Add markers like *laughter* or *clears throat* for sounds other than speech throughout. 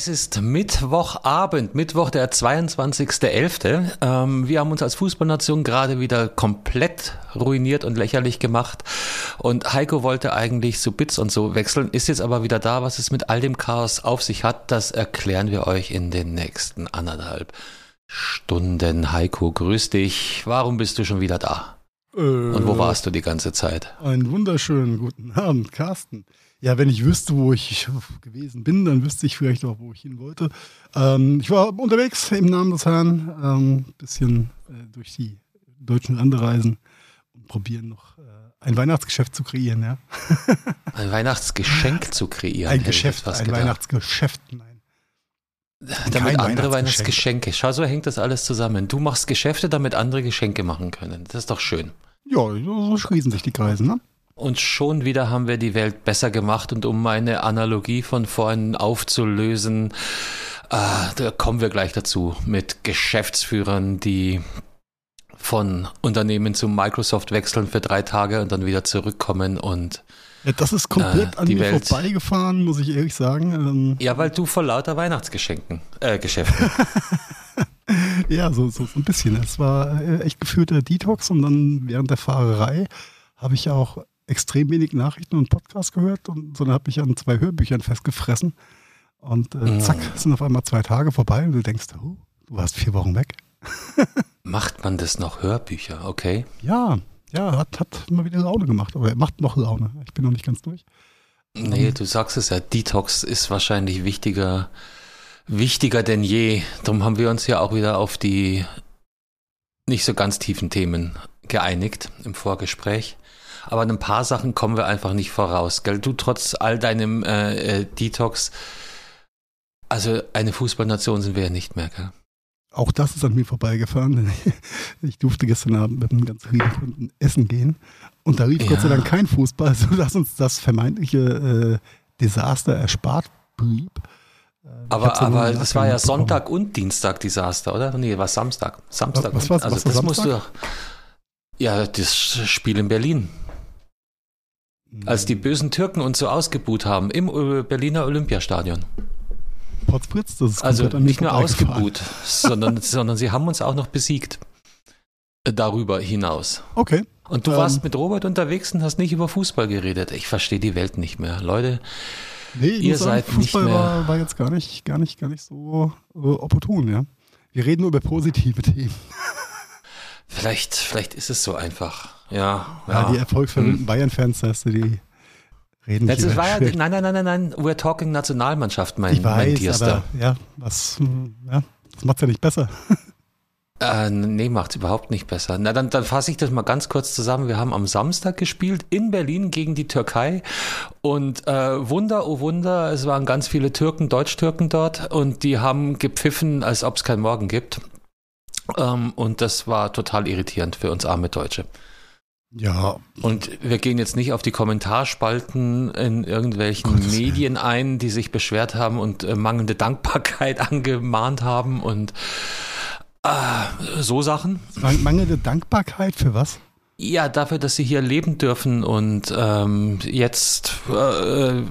Es ist Mittwochabend, Mittwoch der 22.11. Ähm, wir haben uns als Fußballnation gerade wieder komplett ruiniert und lächerlich gemacht. Und Heiko wollte eigentlich so Bits und so wechseln, ist jetzt aber wieder da. Was es mit all dem Chaos auf sich hat, das erklären wir euch in den nächsten anderthalb Stunden. Heiko, grüß dich. Warum bist du schon wieder da? Äh, und wo warst du die ganze Zeit? Einen wunderschönen guten Abend, Carsten. Ja, wenn ich wüsste, wo ich *laughs* gewesen bin, dann wüsste ich vielleicht auch, wo ich hin wollte. Ähm, ich war unterwegs im Namen des Herrn, ähm, bisschen äh, durch die deutschen Landereisen und probieren noch äh, ein Weihnachtsgeschäft zu kreieren, ja. *laughs* ein Weihnachtsgeschenk zu kreieren. Ein Geschäft, ein gedacht. Weihnachtsgeschäft, nein. Damit andere Weihnachtsgeschenke. Schau, so hängt das alles zusammen. Du machst Geschäfte, damit andere Geschenke machen können. Das ist doch schön. Ja, so schließen sich die Kreise, ne? Und schon wieder haben wir die Welt besser gemacht. Und um meine Analogie von vorhin aufzulösen, äh, da kommen wir gleich dazu mit Geschäftsführern, die von Unternehmen zu Microsoft wechseln für drei Tage und dann wieder zurückkommen und ja, das ist komplett äh, an mir Welt. vorbeigefahren, muss ich ehrlich sagen. Ähm, ja, weil du vor lauter Weihnachtsgeschenken, äh, Geschäften. *laughs* ja, so, so, so ein bisschen. Es war äh, echt geführter Detox und dann während der Fahrerei habe ich auch extrem wenig Nachrichten und Podcasts gehört, und, sondern habe mich an zwei Hörbüchern festgefressen. Und äh, zack, sind auf einmal zwei Tage vorbei und du denkst, oh, du warst vier Wochen weg. *laughs* Macht man das noch Hörbücher, okay? Ja, ja, hat, hat immer wieder Laune gemacht, aber er macht noch Laune. Ich bin noch nicht ganz durch. Nee, um, du sagst es ja, Detox ist wahrscheinlich wichtiger, wichtiger denn je. Darum haben wir uns ja auch wieder auf die nicht so ganz tiefen Themen geeinigt im Vorgespräch aber an ein paar Sachen kommen wir einfach nicht voraus. Gell? Du trotz all deinem äh, äh, Detox, also eine Fußballnation sind wir ja nicht mehr. Gell? Auch das ist an mir vorbeigefahren. *laughs* Ich durfte gestern Abend mit einem ganz lieben Kunden essen gehen und da rief ja. Gott sei Dank kein Fußball, *laughs* sodass uns das vermeintliche äh, Desaster erspart blieb. Äh, aber, aber das war ja Sonntag und Dienstag Desaster, oder? Nee, war Samstag. Samstag. Was, was, also was das Samstag? musst du doch. Ja, das Spiel in Berlin. Als die bösen Türken uns so ausgebuht haben im Berliner Olympiastadion. Potzblitz, das ist Also nicht nur ausgebuht, sondern, *laughs* sondern sie haben uns auch noch besiegt. Äh, darüber hinaus. Okay. Und du ähm, warst mit Robert unterwegs und hast nicht über Fußball geredet. Ich verstehe die Welt nicht mehr. Leute, nee, ihr seid sagen, Fußball nicht mehr. War, war jetzt gar nicht, gar nicht, gar nicht so äh, opportun, ja. Wir reden nur über positive Themen. *laughs* Vielleicht, vielleicht ist es so einfach. Ja, ja. die erfolgsverwöhnten hm. Bayern-Fans, hast du die reden das war ja, Nein, nein, nein, nein, nein, we're talking Nationalmannschaft, mein, ich weiß, mein Tierster. ja, was, ja, das macht's ja nicht besser. *laughs* Äh, nee, macht's überhaupt nicht besser. Na, dann, dann fasse ich das mal ganz kurz zusammen. Wir haben am Samstag gespielt in Berlin gegen die Türkei und äh, Wunder, oh Wunder, es waren ganz viele Türken, Deutsch-Türken dort und die haben gepfiffen, als ob es kein Morgen gibt. Ähm, und das war total irritierend für uns arme Deutsche. Ja. Und wir gehen jetzt nicht auf die Kommentarspalten in irgendwelchen Gott, Medien ein, die sich beschwert haben und äh, mangelnde Dankbarkeit *laughs* angemahnt haben und äh, so Sachen. Mangelnde Dankbarkeit für was? Ja, dafür, dass sie hier leben dürfen und ähm, jetzt äh, äh,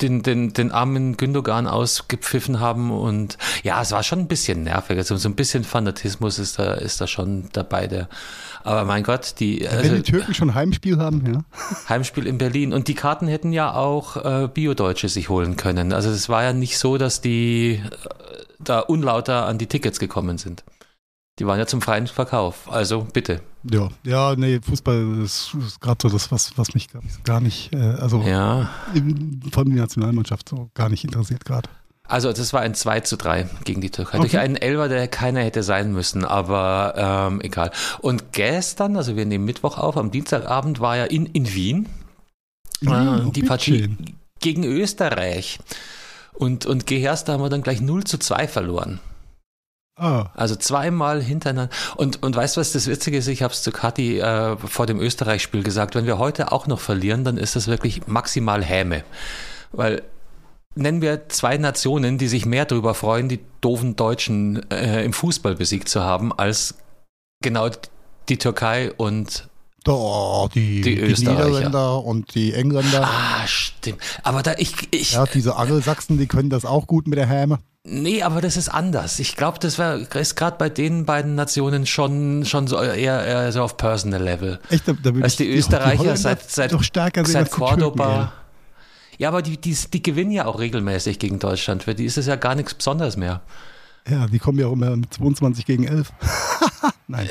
den, den, den armen Gündogan ausgepfiffen haben und ja, es war schon ein bisschen nervig. Also so ein bisschen Fanatismus ist da, ist da schon dabei. Der, aber mein Gott, die. Also, Wenn die Türken schon Heimspiel haben, ja. *laughs* Heimspiel in Berlin. Und die Karten hätten ja auch äh, Bio-Deutsche sich holen können. Also es war ja nicht so, dass die äh, da unlauter an die Tickets gekommen sind. Die waren ja zum freien Verkauf. Also bitte. Ja, ja, nee, Fußball ist, ist gerade so das, was, was mich gar nicht, äh, also ja. von der Nationalmannschaft so gar nicht interessiert gerade. Also das war ein 2 zu 3 gegen die Türkei. Okay. Durch einen Elber, der keiner hätte sein müssen, aber ähm, egal. Und gestern, also wir nehmen Mittwoch auf, am Dienstagabend war ja in, in Wien äh, die Partie gegen Österreich. Und, und Geherste haben wir dann gleich 0 zu 2 verloren. Oh. Also zweimal hintereinander. Und, und weißt du, was das Witzige ist? Ich habe es zu Kathi äh, vor dem Österreich-Spiel gesagt. Wenn wir heute auch noch verlieren, dann ist das wirklich maximal Häme. Weil nennen wir zwei Nationen, die sich mehr darüber freuen, die doofen Deutschen äh, im Fußball besiegt zu haben, als genau die Türkei und Oh, die, die, die Niederländer und die Engländer. Ah, stimmt. Aber da ich, ich. Ja, diese Angelsachsen, die können das auch gut mit der Häme. Nee, aber das ist anders. Ich glaube, das war, ist gerade bei den beiden Nationen schon, schon so eher, eher so auf Personal Level. Echt, da, da Als die, die Österreicher die seit, seit, doch stärker seit Cordoba. Ja, aber die, die, die gewinnen ja auch regelmäßig gegen Deutschland. Für die ist es ja gar nichts Besonderes mehr. Ja, die kommen ja auch immer mit 22 gegen 11. *laughs* Nein.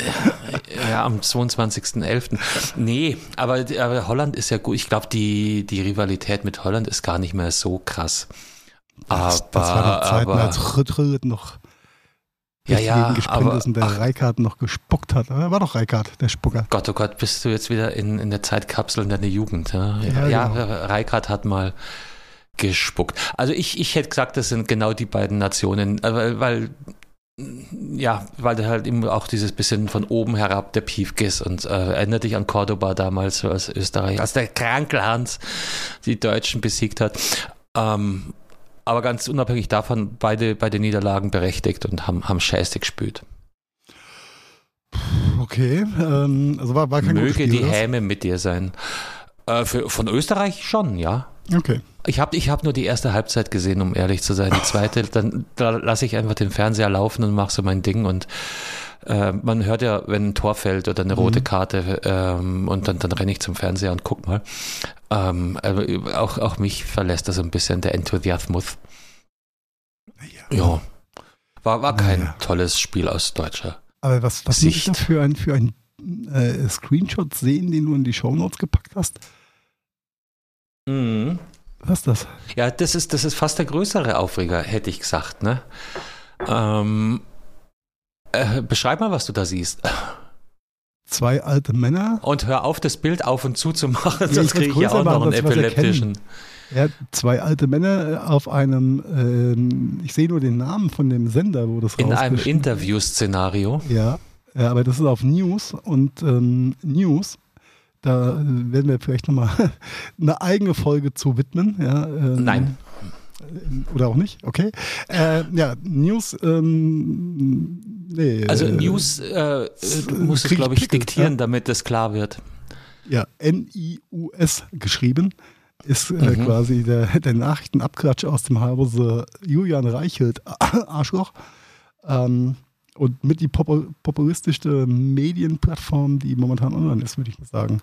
Ja, am 22.11. Nee, aber, aber Holland ist ja gut. Ich glaube, die, die Rivalität mit Holland ist gar nicht mehr so krass. Aber, das, das war noch Zeiten, aber, als Rütt noch ja, ja, aber, ist und der Reikard noch gespuckt hat. Er war doch Reikard, der Spucker. Gott, oh Gott, bist du jetzt wieder in, in der Zeitkapsel in deiner Jugend. Ja, ja, ja genau. Reikard hat mal gespuckt. Also ich, ich hätte gesagt, das sind genau die beiden Nationen, äh, weil, weil ja, weil da halt eben auch dieses bisschen von oben herab der Piefke ist und äh, erinnert dich an Cordoba damals als Österreich, als der Krankelhans die Deutschen besiegt hat. Ähm, aber ganz unabhängig davon, beide, beide Niederlagen berechtigt und haben, haben Scheiße gespielt. Okay, ähm, also war, war kein Möge die Häme mit dir sein. Äh, für, von Österreich schon, ja. Okay. Ich habe ich hab nur die erste Halbzeit gesehen, um ehrlich zu sein. Die zweite, dann da lasse ich einfach den Fernseher laufen und mache so mein Ding. Und äh, man hört ja, wenn ein Tor fällt oder eine rote mhm. Karte ähm, und dann, dann renne ich zum Fernseher und guck mal. Ähm, auch, auch mich verlässt da so ein bisschen der Enthusiasmus. Ja. ja. War, war kein ja. tolles Spiel aus deutscher Aber was, was Sicht. ich für ein, für ein äh, Screenshot sehen, den du in die Shownotes gepackt hast? Mhm. Was ist das? Ja, das ist, das ist fast der größere Aufreger, hätte ich gesagt. Ne? Ähm, äh, beschreib mal, was du da siehst. Zwei alte Männer. Und hör auf, das Bild auf und zu zu machen, ja, sonst kriege ich ja auch noch einen epileptischen. Ja, zwei alte Männer auf einem, ähm, ich sehe nur den Namen von dem Sender, wo das In einem Interview-Szenario. Ja, ja, aber das ist auf News und ähm, News da werden wir vielleicht nochmal *laughs* eine eigene Folge zu widmen. Ja, ähm, Nein. Oder auch nicht, okay. Äh, ja, News, ähm, nee. Also äh, News, äh, du musst es, glaube ich, Pickel, diktieren, ja? damit das klar wird. Ja, N-I-U-S geschrieben ist äh, mhm. quasi der, der Nachrichtenabklatsch aus dem Hause Julian Reichelt, *laughs* Arschloch. Ähm, und mit die populistischste Medienplattform, die momentan online ist, würde ich mal sagen.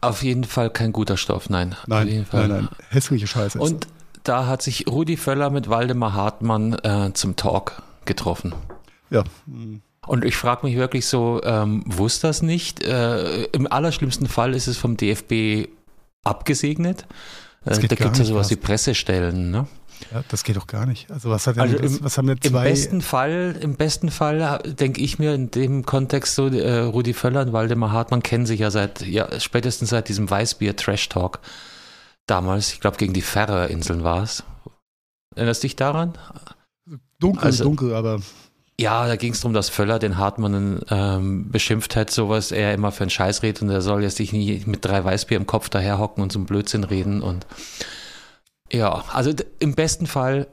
Auf jeden Fall kein guter Stoff, nein. Nein, nein, nein. Hässliche Scheiße. Und da hat sich Rudi Völler mit Waldemar Hartmann äh, zum Talk getroffen. Ja. Und ich frage mich wirklich so, ähm, wusste das nicht? Äh, Im allerschlimmsten Fall ist es vom DFB abgesegnet. Äh, da gibt es ja sowas wie Pressestellen, ne? Ja, das geht doch gar nicht. Also was hat denn, also im, was haben denn zwei? Im besten Fall, im besten Fall denke ich mir in dem Kontext so, äh, Rudi Völler und Waldemar Hartmann kennen sich ja seit, ja, spätestens seit diesem Weißbier Trash Talk damals. Ich glaube, gegen die Färöerinseln war es. Erinnerst du dich daran? Dunkel, also, dunkel, aber. Ja, da ging es darum, dass Völler den Hartmann ähm, beschimpft hat, sowas er immer für einen Scheiß redet und er soll jetzt sich nie mit drei Weißbier im Kopf daherhocken und so einen Blödsinn reden und ja, also im besten Fall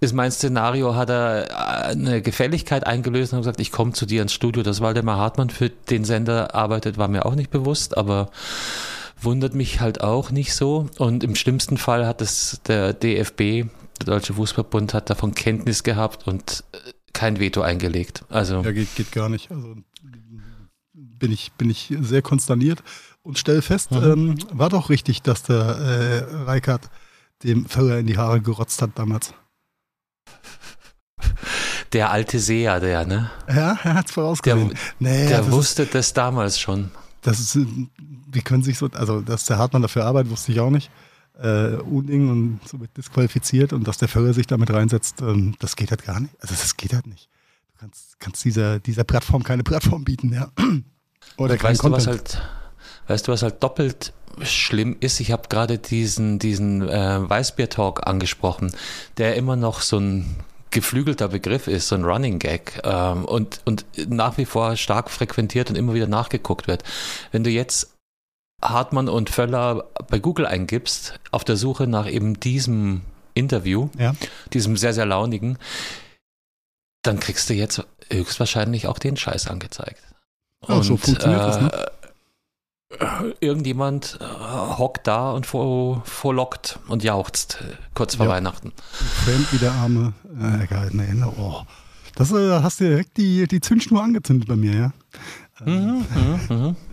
ist mein Szenario, hat er äh, eine Gefälligkeit eingelöst und gesagt, ich komme zu dir ins Studio. Dass Waldemar Hartmann für den Sender arbeitet, war mir auch nicht bewusst, aber wundert mich halt auch nicht so. Und im schlimmsten Fall hat es der DFB, der Deutsche Fußballbund, hat davon Kenntnis gehabt und äh, kein Veto eingelegt. Also ja, geht, geht gar nicht. Also bin ich, bin ich sehr konsterniert und stelle fest, mhm. ähm, war doch richtig, dass der äh, Reikert dem Föller in die Haare gerotzt hat damals. Der alte Seher, der, ne? Ja, er hat es vorausgesehen. Der, nee, der das wusste das damals schon. Das ist, wie können sich so, also dass der Hartmann dafür arbeitet, wusste ich auch nicht. Äh, Unding und so wird disqualifiziert und dass der Föller sich damit reinsetzt, ähm, das geht halt gar nicht. Also das geht halt nicht. Du kannst, kannst dieser, dieser Plattform keine Plattform bieten, ja. *clears throat* Oder kein weißt Content. Du, was halt, weißt du, was halt doppelt schlimm ist, ich habe gerade diesen, diesen äh, Weißbier-Talk angesprochen, der immer noch so ein geflügelter Begriff ist, so ein Running Gag ähm, und, und nach wie vor stark frequentiert und immer wieder nachgeguckt wird. Wenn du jetzt Hartmann und Völler bei Google eingibst, auf der Suche nach eben diesem Interview, Ja. diesem sehr, sehr launigen, dann kriegst du jetzt höchstwahrscheinlich auch den Scheiß angezeigt. Ja, so funktioniert das, ne? Äh, Irgendjemand äh, hockt da und vor, vorlockt und jauchzt äh, kurz vor Ja. Weihnachten. Fremd wie der Arme. Äh, egal, nee, ne, oh. Das äh, hast du direkt die, die Zündschnur angezündet bei mir, ja? Mhm, mhm, mhm. *laughs*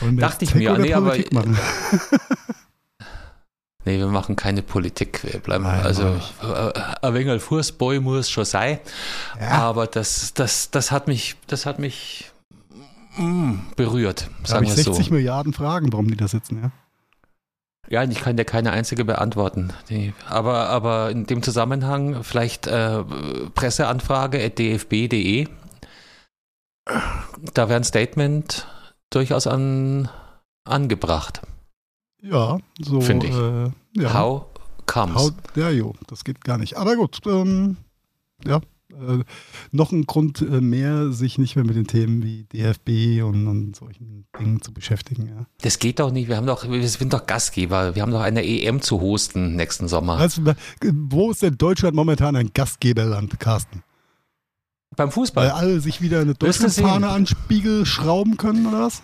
Wir Dachte ich mir, nee, aber- Politik machen? *laughs* Nee, wir machen keine Politik. Wir bleiben Nein, also mach äh, ein wenig Fußball muss schon sein. Ja. Aber das, das, das hat mich, das hat mich mm, berührt, Da habe sagen ich wir es 60 so. Milliarden Fragen, warum die da sitzen, ja? Ja, ich kann dir keine einzige beantworten. Die, aber, aber in dem Zusammenhang vielleicht äh, Presseanfrage dfb.de. Da wäre ein Statement durchaus an, angebracht. Ja, so. Finde ich. Äh, ja. How comes? How, ja, jo, das geht gar nicht. Aber gut, ähm, ja. Äh, noch ein Grund äh, mehr, sich nicht mehr mit den Themen wie DFB und, und solchen Dingen zu beschäftigen. Ja. Das geht doch nicht. Wir haben doch, wir sind doch Gastgeber. Wir haben doch eine EM zu hosten nächsten Sommer. Also, wo ist denn Deutschland momentan ein Gastgeberland, Carsten? Beim Weil Fußball. alle sich wieder eine Deutschlandfahne an Spiegel schrauben können oder was?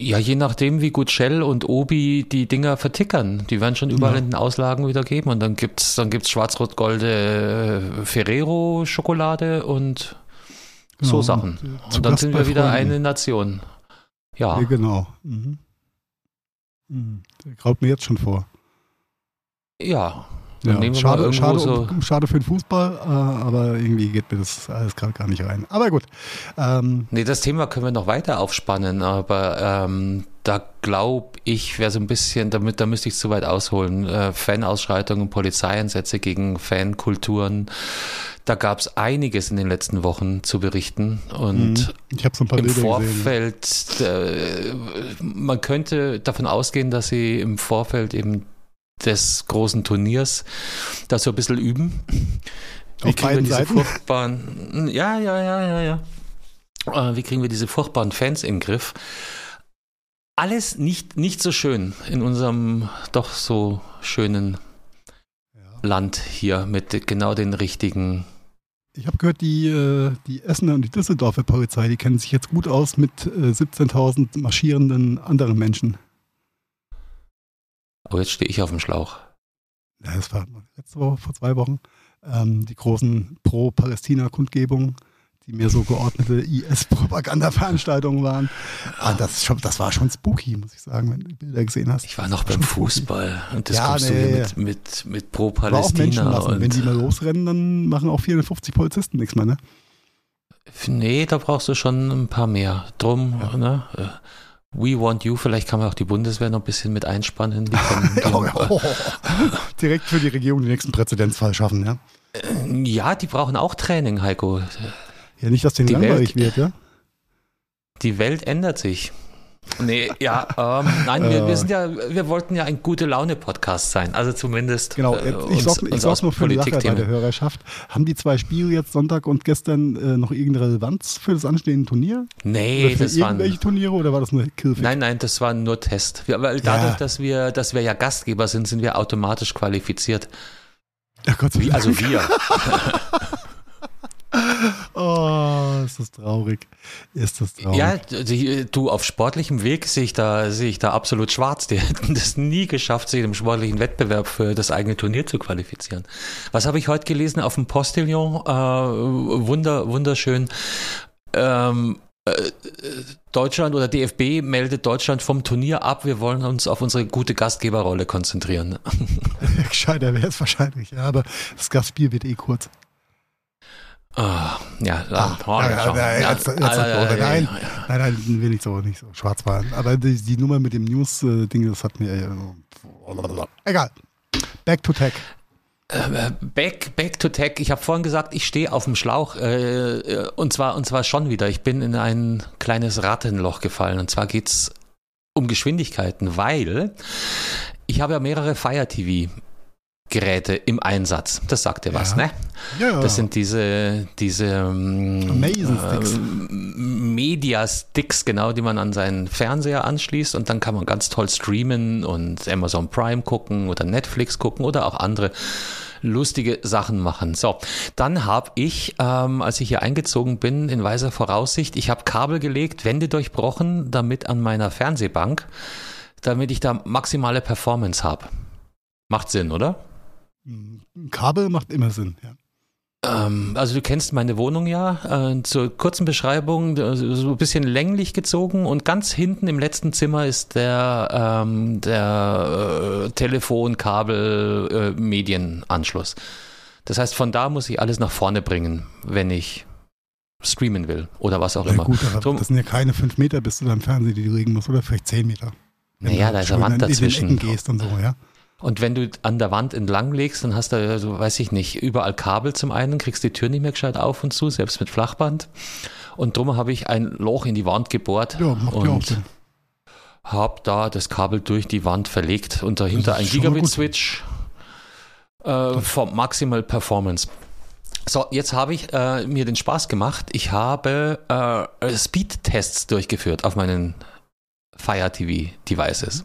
Ja, je nachdem, wie gut Shell und Obi die Dinger vertickern. Die werden schon überall Ja. in den Auslagen wieder geben. Und dann gibt's, dann gibt's schwarz-rot-golde äh, Ferrero-Schokolade und so Genau. Sachen. Zu Und dann Gast sind wir wieder Freunden. eine Nation. Ja. Ja, genau. Mhm. Mhm. Graut mir jetzt schon vor. Ja. Ja, schade, schade, so. um- schade für den Fußball, äh, aber irgendwie geht mir das alles gerade gar nicht rein. Aber gut. Ähm, Nee, das Thema können wir noch weiter aufspannen, aber ähm, da glaube ich, wäre so ein bisschen, damit, da müsste ich zu weit ausholen. Äh, Fanausschreitungen, Polizeieinsätze gegen Fankulturen. Da gab es einiges in den letzten Wochen zu berichten. Und ich habe so ein paar im Bilder. Vorfeld, äh, man könnte davon ausgehen, dass sie im Vorfeld eben des großen Turniers das so ein bisschen üben. Wie Auf kriegen wir diese Seiten? furchtbaren, ja, ja, ja, ja, ja. Äh, Wie kriegen wir diese furchtbaren Fans in den Griff? Alles nicht, nicht so schön in unserem doch so schönen Ja. Land hier mit genau den richtigen. Ich habe gehört, die, äh, die Essener und die Düsseldorfer Polizei, die kennen sich jetzt gut aus mit äh, 17.000 marschierenden anderen Menschen. Oh, jetzt stehe ich auf dem Schlauch. Ja, das war letzte Woche, vor zwei Wochen, ähm, die großen Pro-Palästina-Kundgebungen, die mehr so geordnete *laughs* IS-Propaganda-Veranstaltungen waren. Ah, das, schon, das war schon spooky, muss ich sagen, wenn du die Bilder gesehen hast. Ich war noch beim. Fußball und das Ja, kommst du nee, hier ja. mit, mit, mit Aber Pro-Palästina. Wenn die mal und losrennen, dann machen auch 450 Polizisten nichts mehr, ne? nee, da brauchst du schon ein paar mehr. Drum, Ja. ne? We want you, vielleicht kann man auch die Bundeswehr noch ein bisschen mit einspannen. Die *laughs* können, die, Oh, ja. Direkt für die Regierung den nächsten Präzedenzfall schaffen, ja? ja, die brauchen auch Training, Heiko. Ja, nicht, dass denen Die langweilig Welt- wird, ja? Die Welt ändert sich. Nee, ja, ähm, nein, wir, Äh. wir sind ja, wir wollten ja ein gute Laune-Podcast sein. Also zumindest. Genau, äh, ich sorge nur für eine Sache bei der Hörerschaft. Haben die zwei Spiele jetzt Sonntag und gestern äh, noch irgendeine Relevanz für das anstehende Turnier? Nee, oder für das waren. irgendwelche Turniere oder war das nur Killfish? Nein, nein, das war nur Test. Wir, weil Ja. dadurch, dass wir, dass wir ja Gastgeber sind, sind wir automatisch qualifiziert. Ach Gott sei Dank. also wir. *laughs* *laughs* *laughs* Oh, ist das traurig. Ist das traurig. ja, du auf sportlichem Weg sehe ich da, sehe ich da absolut schwarz. Die *laughs* hätten das nie geschafft, sich im sportlichen Wettbewerb für das eigene Turnier zu qualifizieren. Was habe ich heute gelesen auf dem Postillon? Äh, wunder, wunderschön. Ähm, äh, Deutschland oder DFB meldet Deutschland vom Turnier ab. Wir wollen uns auf unsere gute Gastgeberrolle konzentrieren. *laughs* Gescheiter wäre es wahrscheinlich, ja, aber das Gastspiel wird eh kurz. Ah, ja, Ah, ja, ja, ja, jetzt- jetzt- nein. Nein, nein, will nicht so, nicht so schwarz fahren. Aber die, die Nummer mit dem News-Ding, das hat mir. äh, Egal. Back to Tech. Äh, Back, back to tech. Ich habe vorhin gesagt, ich stehe auf dem Schlauch äh, äh, und zwar und zwar schon wieder. Ich bin in ein kleines Rattenloch gefallen und zwar geht's um Geschwindigkeiten, weil ich habe ja mehrere Fire TV Geräte im Einsatz. Das sagt dir was, Ja. ne? Ja. Das sind diese, diese ähm, Amazing Sticks. ähm, Media-Sticks, genau, die man an seinen Fernseher anschließt und dann kann man ganz toll streamen und Amazon Prime gucken oder Netflix gucken oder auch andere lustige Sachen machen. So, dann habe ich, ähm, als ich hier eingezogen bin, in weiser Voraussicht, ich habe Kabel gelegt, Wände durchbrochen, damit an meiner Fernsehbank, damit ich da maximale Performance habe. Macht Sinn, oder? Ein Kabel macht immer Sinn. Ja. Ähm, also du kennst meine Wohnung ja. Äh, zur kurzen Beschreibung, äh, so ein bisschen länglich gezogen und ganz hinten im letzten Zimmer ist der, ähm, der äh, Telefon-Kabel-Medienanschluss. das heißt, von da muss ich alles nach vorne bringen, wenn ich streamen will oder was auch Ja, immer. gut, aber Drum- das sind ja keine fünf Meter bis zu deinem Fernseher, die du legen musst, oder vielleicht zehn Meter. Wenn Naja, da ist eine Wand dazwischen. In den Ecken gehst und so, ja. Und wenn du an der Wand entlang legst, dann hast du, also, weiß ich nicht, überall Kabel zum einen, kriegst die Tür nicht mehr gescheit auf und zu, selbst mit Flachband. Und drum habe ich ein Loch in die Wand gebohrt Ja, macht und Sinn. habe da das Kabel durch die Wand verlegt und dahinter ein. Gigabit-Switch äh, for Maximal Performance. So, jetzt habe ich äh, mir den Spaß gemacht. Ich habe äh, Speed-Tests durchgeführt auf meinen Fire TV Devices.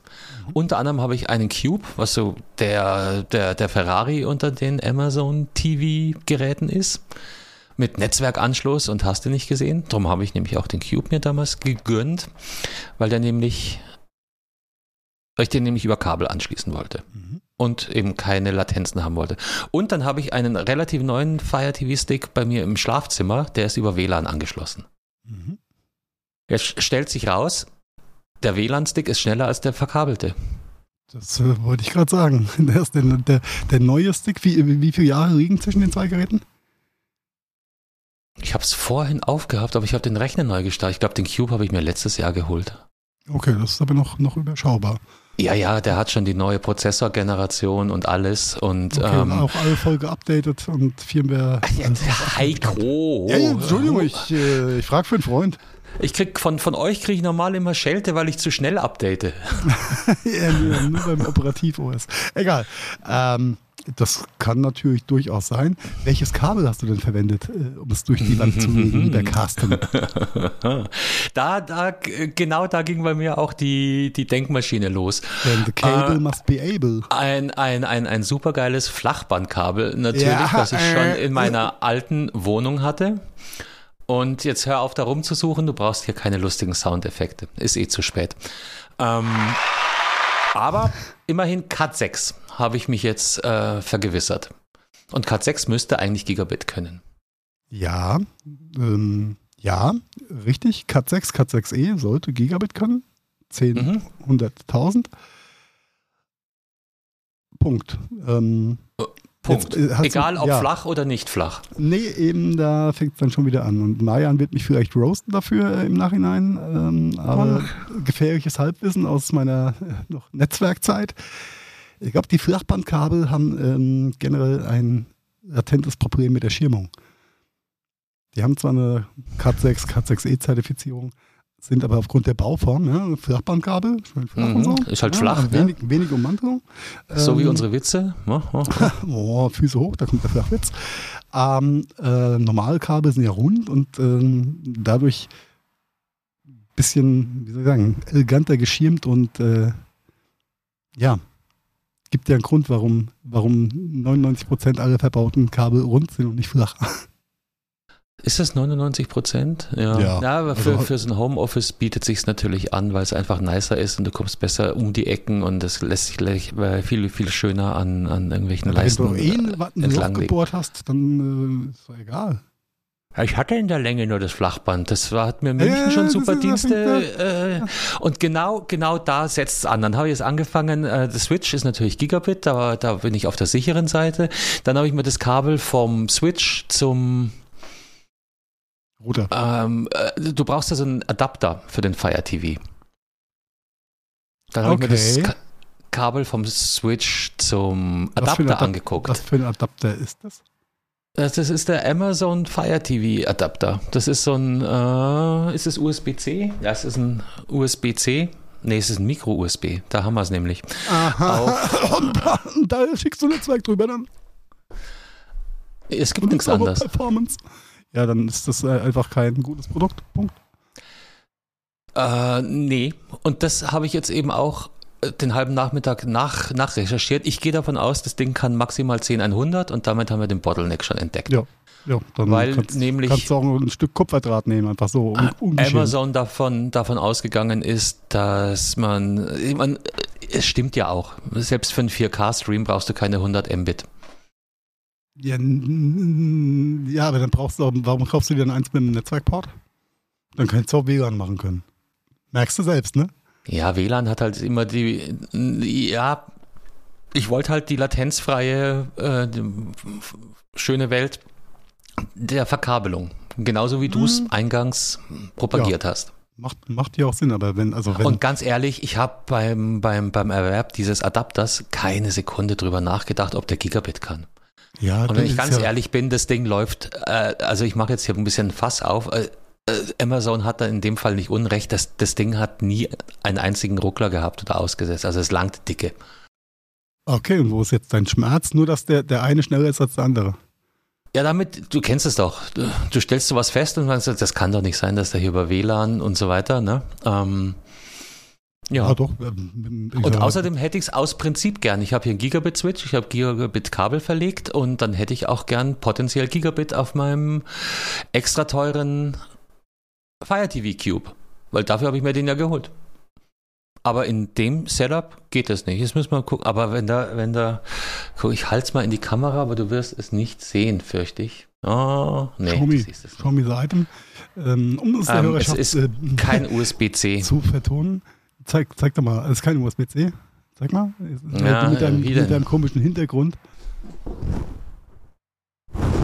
Unter anderem habe ich einen Cube, was so der, der, der Ferrari unter den Amazon TV Geräten ist. Mit Netzwerkanschluss und hast du nicht gesehen. Darum habe ich nämlich auch den Cube mir damals gegönnt, weil der nämlich, weil ich den nämlich über Kabel anschließen wollte Mhm. und eben keine Latenzen haben wollte. Und dann habe ich einen relativ neuen Fire TV Stick bei mir im Schlafzimmer, der ist über WLAN angeschlossen. Mhm. Jetzt stellt sich raus, der WLAN-Stick ist schneller als der verkabelte. Das äh, wollte ich gerade sagen. *laughs* Der, ist der, der, der neue Stick, wie, wie viele Jahre liegen zwischen den zwei Geräten? Ich habe es vorhin aufgehabt, aber ich habe den Rechner neu gestartet. Ich glaube, den Cube habe ich mir letztes Jahr geholt. Okay, das ist aber noch, noch überschaubar. Ja, ja, der hat schon die neue Prozessorgeneration und alles. Und Okay, ähm, auch alle voll geupdatet und Firmware. *laughs* ja, Heiko. Ja, ja, Entschuldigung, ich, äh, ich frage für einen Freund. Ich krieg von, von euch kriege ich normal immer Schelte, weil ich zu schnell update. *laughs* ja, nur, nur beim Operativ-OS. Egal. Ähm, das kann natürlich durchaus sein. Welches Kabel hast du denn verwendet, äh, um es durch die Wand zu legen, *laughs* lieber Carsten? *laughs* da, da, g- genau da ging bei mir auch die, die Denkmaschine los. Denn the cable Äh, must be able. Ein, ein, ein, ein supergeiles Flachbandkabel, natürlich, Ja, was ich schon äh, in meiner alten Wohnung hatte. Und jetzt hör auf, da rumzusuchen, du brauchst hier keine lustigen Soundeffekte. Ist eh zu spät. Ähm, aber immerhin Cat 6 habe ich mich jetzt äh, vergewissert. Und Cat 6 müsste eigentlich Gigabit können. Ja, ähm, ja, richtig. Cat 6, Cat 6e sollte Gigabit können. 10, Mhm. 100.000. Punkt. Ähm, Punkt. Jetzt, äh, Egal ob ja. flach oder nicht flach. nee, eben, da fängt es dann schon wieder an. Und Marian wird mich vielleicht roasten dafür äh, im Nachhinein. Ähm, aber gefährliches Halbwissen aus meiner äh, noch Netzwerkzeit. Ich glaube, die Flachbandkabel haben ähm, generell ein latentes Problem mit der Schirmung. Die haben zwar eine Cat 6, Cat 6e-Zertifizierung, sind aber aufgrund der Bauform, ja, Flachbandkabel, schön flach und Mhm, so. ist halt ja, flach, ne? Wenig, wenig Ummantelung. So wie Ähm, unsere Witze. Ja, *laughs* ja, ja. Oh, Füße hoch, da kommt der Flachwitz. Ähm, äh, Normalkabel sind ja rund und ähm, dadurch ein bisschen, wie soll ich sagen, eleganter geschirmt und äh, ja, gibt ja einen Grund, warum, warum 99% aller verbauten Kabel rund sind und nicht flach. *laughs* Ist das 99 Prozent? Ja. Ja. aber für, Also- für so ein Homeoffice bietet sich natürlich an, weil es einfach nicer ist und du kommst besser um die Ecken und es lässt sich gleich äh, viel, viel schöner an, an irgendwelchen Aber wenn Leisten. du eh ein Loch gebohrt hast, dann äh, ist doch egal. Ich hatte in der Länge nur das Flachband. Das war, hat mir München Ja, schon das super das Dienste. Äh, und genau, genau da setzt es an. Dann habe ich jetzt angefangen, äh, der Switch ist natürlich Gigabit, da, da bin ich auf der sicheren Seite. Dann habe ich mir das Kabel vom Switch zum Router. Ähm, äh, du brauchst ja so einen Adapter für den Fire TV. Dann habe ich mir das Okay. Ka Kabel vom Switch zum ein Adapter Adap- angeguckt. Was für ein Adapter ist das? Das, ist der Amazon Fire TV Adapter. Das ist so ein, äh, ist es USB-C? Ja, es ist ein USB-C Nee, es ist ein Micro-USB. Da haben wir es nämlich. Aha. *laughs* Und da, da schickst du Netzwerk drüber dann. Es gibt nichts anderes. Performance. Ja, dann ist das äh, einfach kein gutes Produkt. Punkt. Äh, nee. Und das habe ich jetzt eben auch äh, den halben Nachmittag nach, nachrecherchiert. Ich gehe davon aus, das Ding kann maximal 10-100 und damit haben wir den Bottleneck schon entdeckt. Ja, ja dann Weil kannst, nämlich kannst du auch ein Stück Kupferdraht nehmen, einfach so. ungeschehen. Amazon davon, davon ausgegangen ist, dass man, ich meine, es stimmt ja auch. Selbst für einen 4K-Stream brauchst du keine 100 Mbit. Ja, ja, aber dann brauchst du warum kaufst du dir dann eins mit einem Netzwerkport? Dann könntest du auch WLAN machen können. Merkst du selbst, ne? Ja, WLAN hat halt immer die, ja, ich wollte halt die latenzfreie, äh, die schöne Welt der Verkabelung. Genauso wie du es eingangs propagiert hast. Macht, macht ja auch Sinn, aber wenn, also wenn, Und ganz ehrlich, ich habe beim, beim, beim Erwerb dieses Adapters keine Sekunde drüber nachgedacht, ob der Gigabit kann. Ja, Und wenn ich ganz ja, ehrlich bin, das Ding läuft, äh, also ich mache jetzt hier ein bisschen Fass auf. Äh, äh, Amazon hat da in dem Fall nicht Unrecht, das, das Ding hat nie einen einzigen Ruckler gehabt oder ausgesetzt. Also es langt dicke. Okay, und wo ist jetzt dein Schmerz? Nur, dass der, der eine schneller ist als der andere. Ja, damit, du kennst es doch. Du, du stellst sowas fest und sagst, das kann doch nicht sein, dass der hier über WLAN und so weiter, ne? Ähm, ja. Ah, doch. ähm, ich Und außerdem hätte ich es aus Prinzip gern. Ich habe hier einen Gigabit-Switch, ich habe Gigabit-Kabel verlegt und dann hätte ich auch gern potenziell Gigabit auf meinem extra teuren Fire TV Cube, weil dafür habe ich mir den ja geholt. Aber in dem Setup geht das nicht. Jetzt müssen wir mal gucken. Aber wenn da, wenn da, guck, ich halte es mal in die Kamera, aber du wirst es nicht sehen, fürchte ich. Oh, nee, Show me, es show me the item. Ähm, um Ähm, es Hörerschaft ist äh, Kein USB-C. *laughs* zu vertonen, zeig, zeig doch mal, es ist kein USB-C. Zeig mal. Ja, mit, deinem, mit deinem komischen Hintergrund.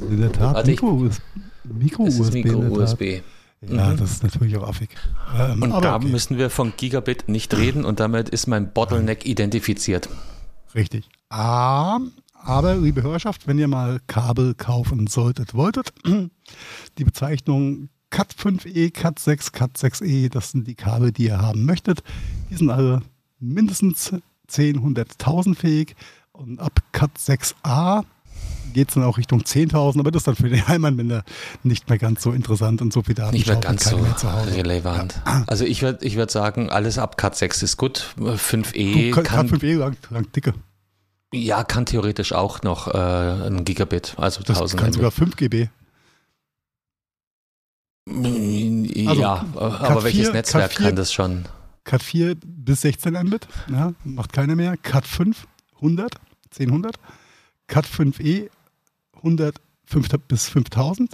In der Tat, der Tat. Micro-USB. Ja, Mhm. das ist natürlich auch affig. Ähm, Und da okay, müssen wir von Gigabit nicht reden und damit ist mein Bottleneck identifiziert. richtig. Ah, aber, liebe Hörerschaft, wenn ihr mal Kabel kaufen solltet, wolltet, *clears throat* die Bezeichnung Cat 5e, Cat 6, Cat 6e, das sind die Kabel, die ihr haben möchtet. Die sind alle mindestens 10, 100.000 fähig und ab Cat 6a geht es dann auch Richtung 10.000, aber das ist dann für den Heimanwender nicht mehr ganz so interessant und so viel Daten Nicht mehr ganz so relevant. *clears throat* Also ich würde ich würd sagen, alles ab Cat 6 ist gut. 5e Cat kann, 5e lang, lang dicke. ja, kann theoretisch auch noch äh, ein Gigabit, also Das 1000 kann Mbit. sogar 5 GB. Ja, aber Cat welches 4, Netzwerk Cat 4 kann das schon? Cat 4 bis 16 Mbit, ja, macht keiner mehr. Cat 5 100, 10, 100. Cat 5e 100 5 bis 5000.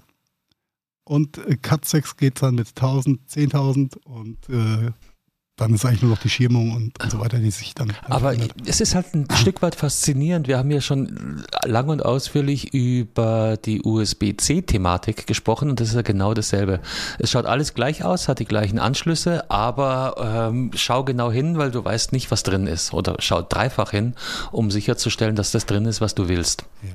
Und äh, Cat 6 geht dann mit 1000, 10.000 und äh, dann ist eigentlich nur noch die Schirmung und, und so weiter, die sich dann. Aber verändert. es ist halt ein *clears throat* Stück weit faszinierend. Wir haben ja schon lang und ausführlich über die USB-C-Thematik gesprochen und das ist ja genau dasselbe. Es schaut alles gleich aus, hat die gleichen Anschlüsse, aber ähm, schau genau hin, weil du weißt nicht, was drin ist. Oder schau dreifach hin, um sicherzustellen, dass das drin ist, was du willst. Ja.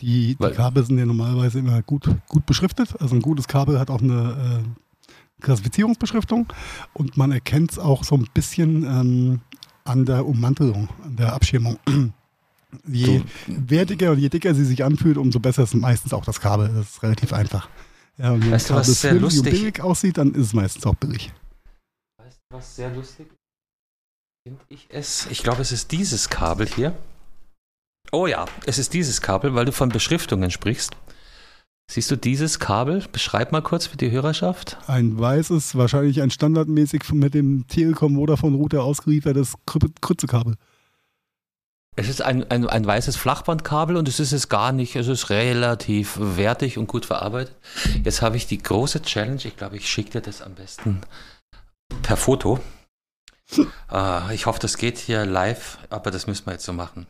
Die, die Kabel sind ja normalerweise immer gut, gut beschriftet. Also ein gutes Kabel hat auch eine äh, Klassifizierungsbeschriftung und man erkennt es auch so ein bisschen ähm, an der Ummantelung, an der Abschirmung. *clears throat* Je wertiger und je dicker sie sich anfühlt, umso besser ist meistens auch das Kabel. Das ist relativ einfach. Ja, wenn Weißt du, das was sehr flimsy und lustig- billig aussieht, dann ist es meistens auch billig. Weißt du, was sehr lustig ist? Finde ich es. Ich glaube, es ist dieses Kabel hier. Oh ja, es ist dieses Kabel, weil du von Beschriftungen sprichst. Siehst du dieses Kabel? Beschreib mal kurz für die Hörerschaft. Ein weißes, wahrscheinlich ein standardmäßig von- mit dem Telekom Vodafone Router ausgeliefertes Krü- Krützekabel. Es ist ein, ein, ein weißes Flachbandkabel und es ist es gar nicht. Es ist relativ wertig und gut verarbeitet. Jetzt habe ich die große Challenge. Ich glaube, ich schicke dir das am besten per Foto. *laughs* Äh, ich hoffe, das geht hier live, aber das müssen wir jetzt so machen.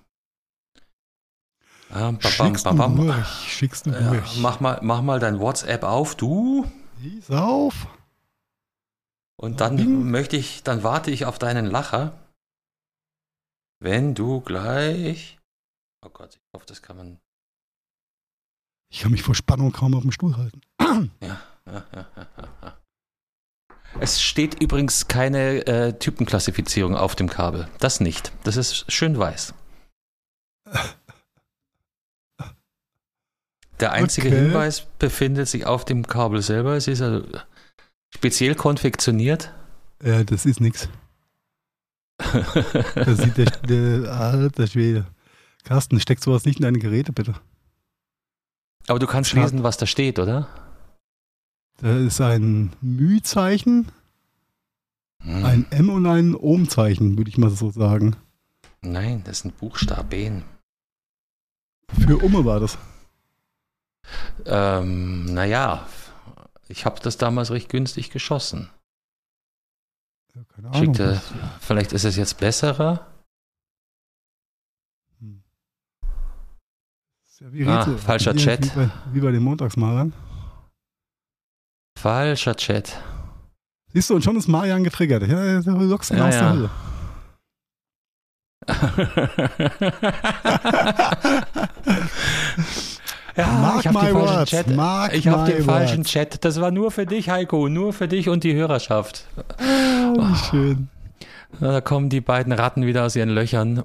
Ah, bam, Schickst bam. durch, schickst du Ja, durch. mach, mal, mach mal dein WhatsApp auf, du. Lies auf. Und dann Bing. möchte ich, dann warte ich auf deinen Lacher. Wenn du gleich. Oh Gott, ich hoffe, das kann man. Ich kann mich vor Spannung kaum auf dem Stuhl halten. *clears throat* Ja, ja, ja, ja, ja. Es steht übrigens keine äh, Typenklassifizierung auf dem Kabel. Das nicht. Das ist schön weiß. *laughs* Der einzige Okay. Hinweis befindet sich auf dem Kabel selber. Es ist also speziell konfektioniert. Ja, das ist nix. Da sieht der, *laughs* der alter Schwede. Carsten, steck sowas nicht in deine Geräte, bitte. Aber du kannst Schade. lesen, was da steht, oder? Da ist ein Mühzeichen, Hm. ein M und ein Ohm-Zeichen, würde ich mal so sagen. Nein, das sind Buchstaben. Für Umme war das. Ähm, naja, ich habe das damals recht günstig geschossen. Ja, keine Ahnung. Schickte, vielleicht ist es jetzt besserer. Hm. Ja wie Ah, Rätsel- falscher wie, Chat. Wie bei, wie bei den Montagsmalern. Falscher Chat. Siehst du, und schon ist Marian getriggert. Ja, du lockst ihn Ja, aus ja. der Hölle. *laughs* *laughs* ja, Mark ich habe den falschen words, Chat. mark Ich habe den falschen words. Chat. Das war nur für dich, Heiko. Nur für dich und die Hörerschaft. Oh, wie schön. Da kommen die beiden Ratten wieder aus ihren Löchern.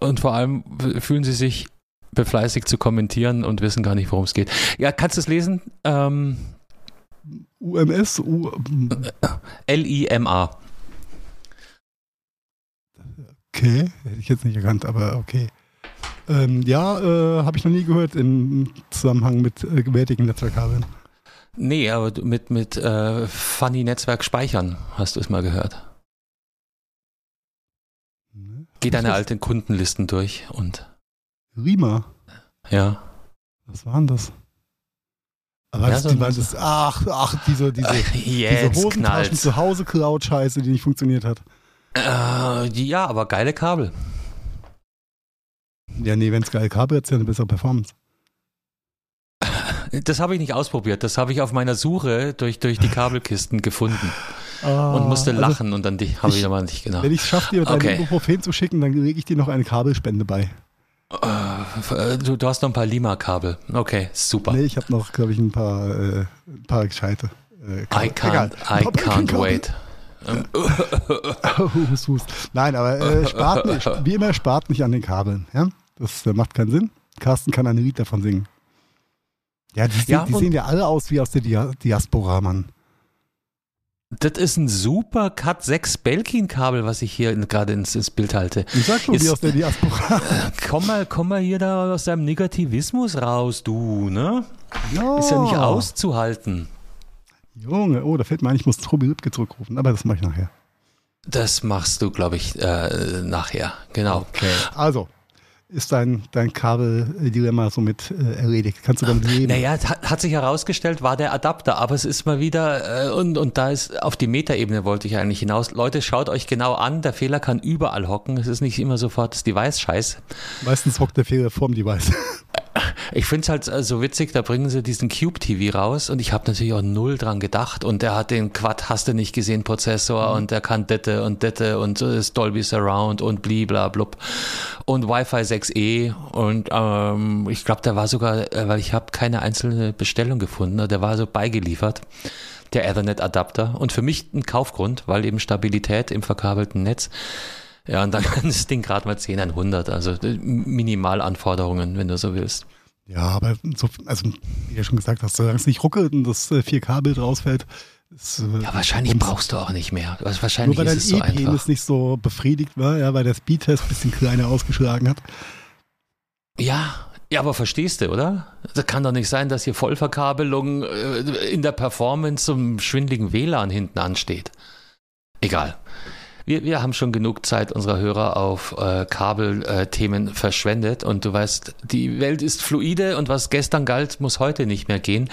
Und vor allem fühlen sie sich befleißigt zu kommentieren und wissen gar nicht, worum es geht. Ja, kannst du es lesen? Ähm, UMS, U, L-I-M-A. okay, hätte ich jetzt nicht erkannt, aber okay. Ähm, ja, äh, habe ich noch nie gehört im Zusammenhang mit äh, gewärtigen Netzwerkkabeln. Nee, aber mit, mit äh, Funny Netzwerk speichern hast du es mal gehört. Ne? Geh deine alten Kundenlisten durch und? Rima, ja. was war denn das? Aber Ja, das, so- die, das, ach, ach, diese, diese, diese Jetzt Hosentaschen zu Hause Cloud Scheiße, die nicht funktioniert hat. Äh, ja, aber geile Kabel. Ja, nee, wenn es geil Kabel hat, ist ja eine bessere Performance. Das habe ich nicht ausprobiert. Das habe ich auf meiner Suche durch, durch die Kabelkisten gefunden und musste also, lachen und dann habe ich aber nicht genau. Wenn ich es schaffe, dir dein Okay. Ibuprofen zu schicken, dann lege ich dir noch eine Kabelspende bei. Äh, Du, du hast noch ein paar Lima-Kabel. Okay, super. Nee, ich habe noch, glaube ich, ein paar, äh, ein paar gescheite. Äh, I Kabel. can't, Egal. I can't wait. *laughs* Hust. Nein, aber äh, spart nicht, wie immer spart nicht an den Kabeln. Ja? Das äh, macht keinen Sinn. Carsten kann ein Lied davon singen. Ja, die, Ja, die sehen ja alle aus wie aus der Dia Diaspora, Mann. Das ist ein super Cat 6 Belkin-Kabel, was ich hier gerade ins, ins Bild halte. Ich sag schon, wie aus der Diaspora. *laughs* Komm mal, komm mal hier da aus deinem Negativismus raus, du, ne? ja. Ist ja nicht auszuhalten. Junge, oh, da fällt mir ein, ich muss Tobi Lübke zurückrufen, aber das mache ich nachher. Das machst du, glaube ich, äh, nachher. Genau. Also, ist dein, dein Kabeldilemma somit äh, erledigt? Kannst du damit leben? Naja, hat, hat sich herausgestellt, war der Adapter, aber es ist mal wieder, äh, und, und da ist auf die Metaebene wollte ich eigentlich hinaus. Leute, schaut euch genau an, der Fehler kann überall hocken. Es ist nicht immer sofort das Device-Scheiß. Meistens hockt der Fehler vorm Device. *laughs* Ich finde es halt äh, so witzig, da bringen sie diesen Cube TV raus und ich habe natürlich auch null dran gedacht und der hat den Quad, hast du nicht gesehen, Prozessor und der kann dette und dette und äh, ist Dolby Surround und bliblablub und Wi-Fi 6E und ähm, ich glaube, der war sogar, äh, weil ich habe keine einzelne Bestellung gefunden, der war so beigeliefert, der Ethernet-Adapter und für mich ein Kaufgrund, weil eben Stabilität im verkabelten Netz. Ja, und dann *laughs* kann das Ding gerade mal 10 an 100, also äh, Minimalanforderungen, wenn du so willst. Ja, aber so, also, wie du schon gesagt hast, solange es nicht ruckelt und das äh, 4K-Bild rausfällt, ist, äh, Ja, wahrscheinlich brauchst du auch nicht mehr. Also Nur wahrscheinlich weil ist dein es so E-Penis nicht so befriedigt war, ja, weil der Speedtest ein bisschen kleiner ausgeschlagen hat. Ja, ja, aber verstehst du, oder? Das kann doch nicht sein, dass hier Vollverkabelung äh, in der Performance zum schwindligen WLAN hinten ansteht. Egal. Wir, wir haben schon genug Zeit unserer Hörer auf äh, Kabelthemen verschwendet und du weißt, die Welt ist fluide und was gestern galt, muss heute nicht mehr gehen.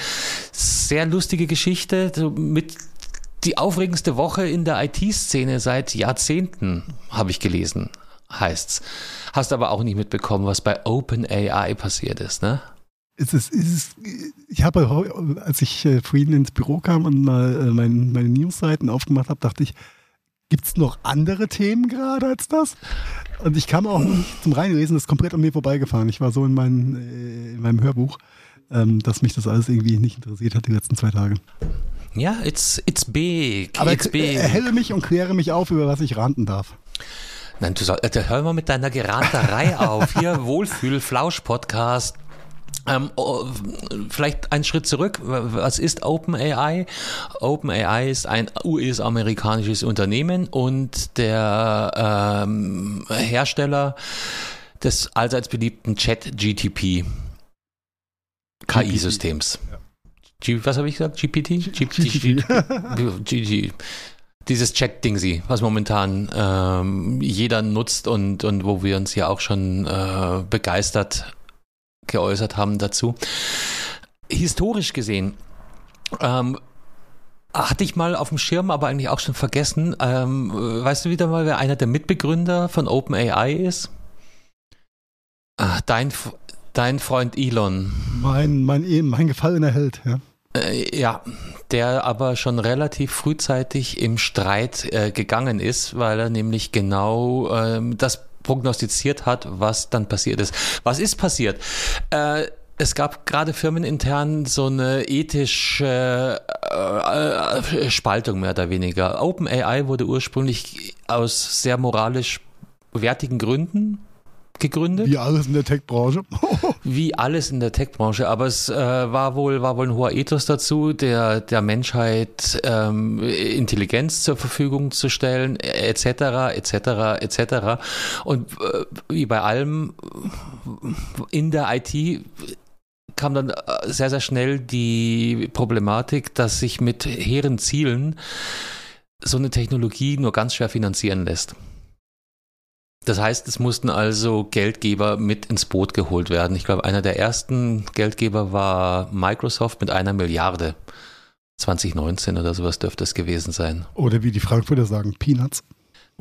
Sehr lustige Geschichte, mit die aufregendste Woche in der IT-Szene seit Jahrzehnten, habe ich gelesen, heißt's. Hast aber auch nicht mitbekommen, was bei OpenAI passiert ist, ne? Es ist, es ist, ich habe, als ich äh, vorhin ins Büro kam und mal äh, mein, meine Newsseiten aufgemacht habe, dachte ich, gibt es noch andere Themen gerade als das? Und ich kam auch nicht zum Reinlesen, das ist komplett an mir vorbeigefahren. Ich war so in, mein, äh, in meinem Hörbuch, ähm, dass mich das alles irgendwie nicht interessiert hat die letzten zwei Tage. Ja, it's, it's big. Aber it's big. erhelle mich und kläre mich auf, über was ich ranten darf. Nein, du soll, äh, hör mal mit deiner Geranterei *laughs* auf. Hier, Wohlfühl-Flausch-Podcast. Ähm, oh, vielleicht einen Schritt zurück. Was ist OpenAI? OpenAI ist ein US-amerikanisches Unternehmen und der ähm, Hersteller des allseits beliebten Chat-GTP KI-Systems. Ja. Was habe ich gesagt? GPT? GPT. GPT. Dieses Chat-Dingsy, was momentan ähm, jeder nutzt und, und wo wir uns ja auch schon äh, begeistert geäußert haben dazu. Historisch gesehen, ähm, hatte ich mal auf dem Schirm, aber eigentlich auch schon vergessen. Ähm, weißt du wieder mal, wer einer der Mitbegründer von OpenAI ist? Ach, dein, dein Freund Elon. Mein, mein, mein gefallener Held, ja. Äh, ja, der aber schon relativ frühzeitig im Streit äh, gegangen ist, weil er nämlich genau ähm, das prognostiziert hat, was dann passiert ist. Was ist passiert? Äh, es gab gerade firmenintern so eine ethische äh, äh, Spaltung mehr oder weniger. OpenAI wurde ursprünglich aus sehr moralisch wertigen Gründen gegründet. Wie alles in der Tech-Branche. *laughs* Wie alles in der Tech-Branche, aber es äh, war wohl war wohl ein hoher Ethos dazu, der der Menschheit ähm, Intelligenz zur Verfügung zu stellen, etc. etc. etc. Und äh, wie bei allem in der IT kam dann äh, sehr sehr schnell die Problematik, dass sich mit hehren Zielen so eine Technologie nur ganz schwer finanzieren lässt. Das heißt, es mussten also Geldgeber mit ins Boot geholt werden. Ich glaube, einer der ersten Geldgeber war Microsoft mit einer Milliarde. 2019 oder sowas dürfte es gewesen sein. Oder wie die Frankfurter sagen, Peanuts.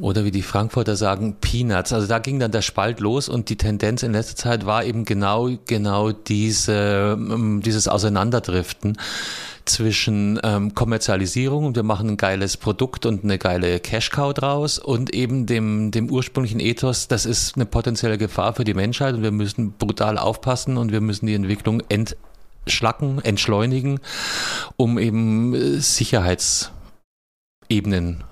Oder wie die Frankfurter sagen, Peanuts. Also da ging dann der Spalt los und die Tendenz in letzter Zeit war eben genau, genau diese, ähm, dieses Auseinanderdriften zwischen ähm, Kommerzialisierung und wir machen ein geiles Produkt und eine geile Cash-Cow draus und eben dem, dem ursprünglichen Ethos, das ist eine potenzielle Gefahr für die Menschheit und wir müssen brutal aufpassen und wir müssen die Entwicklung entschlacken, entschleunigen, um eben äh, Sicherheitsebenen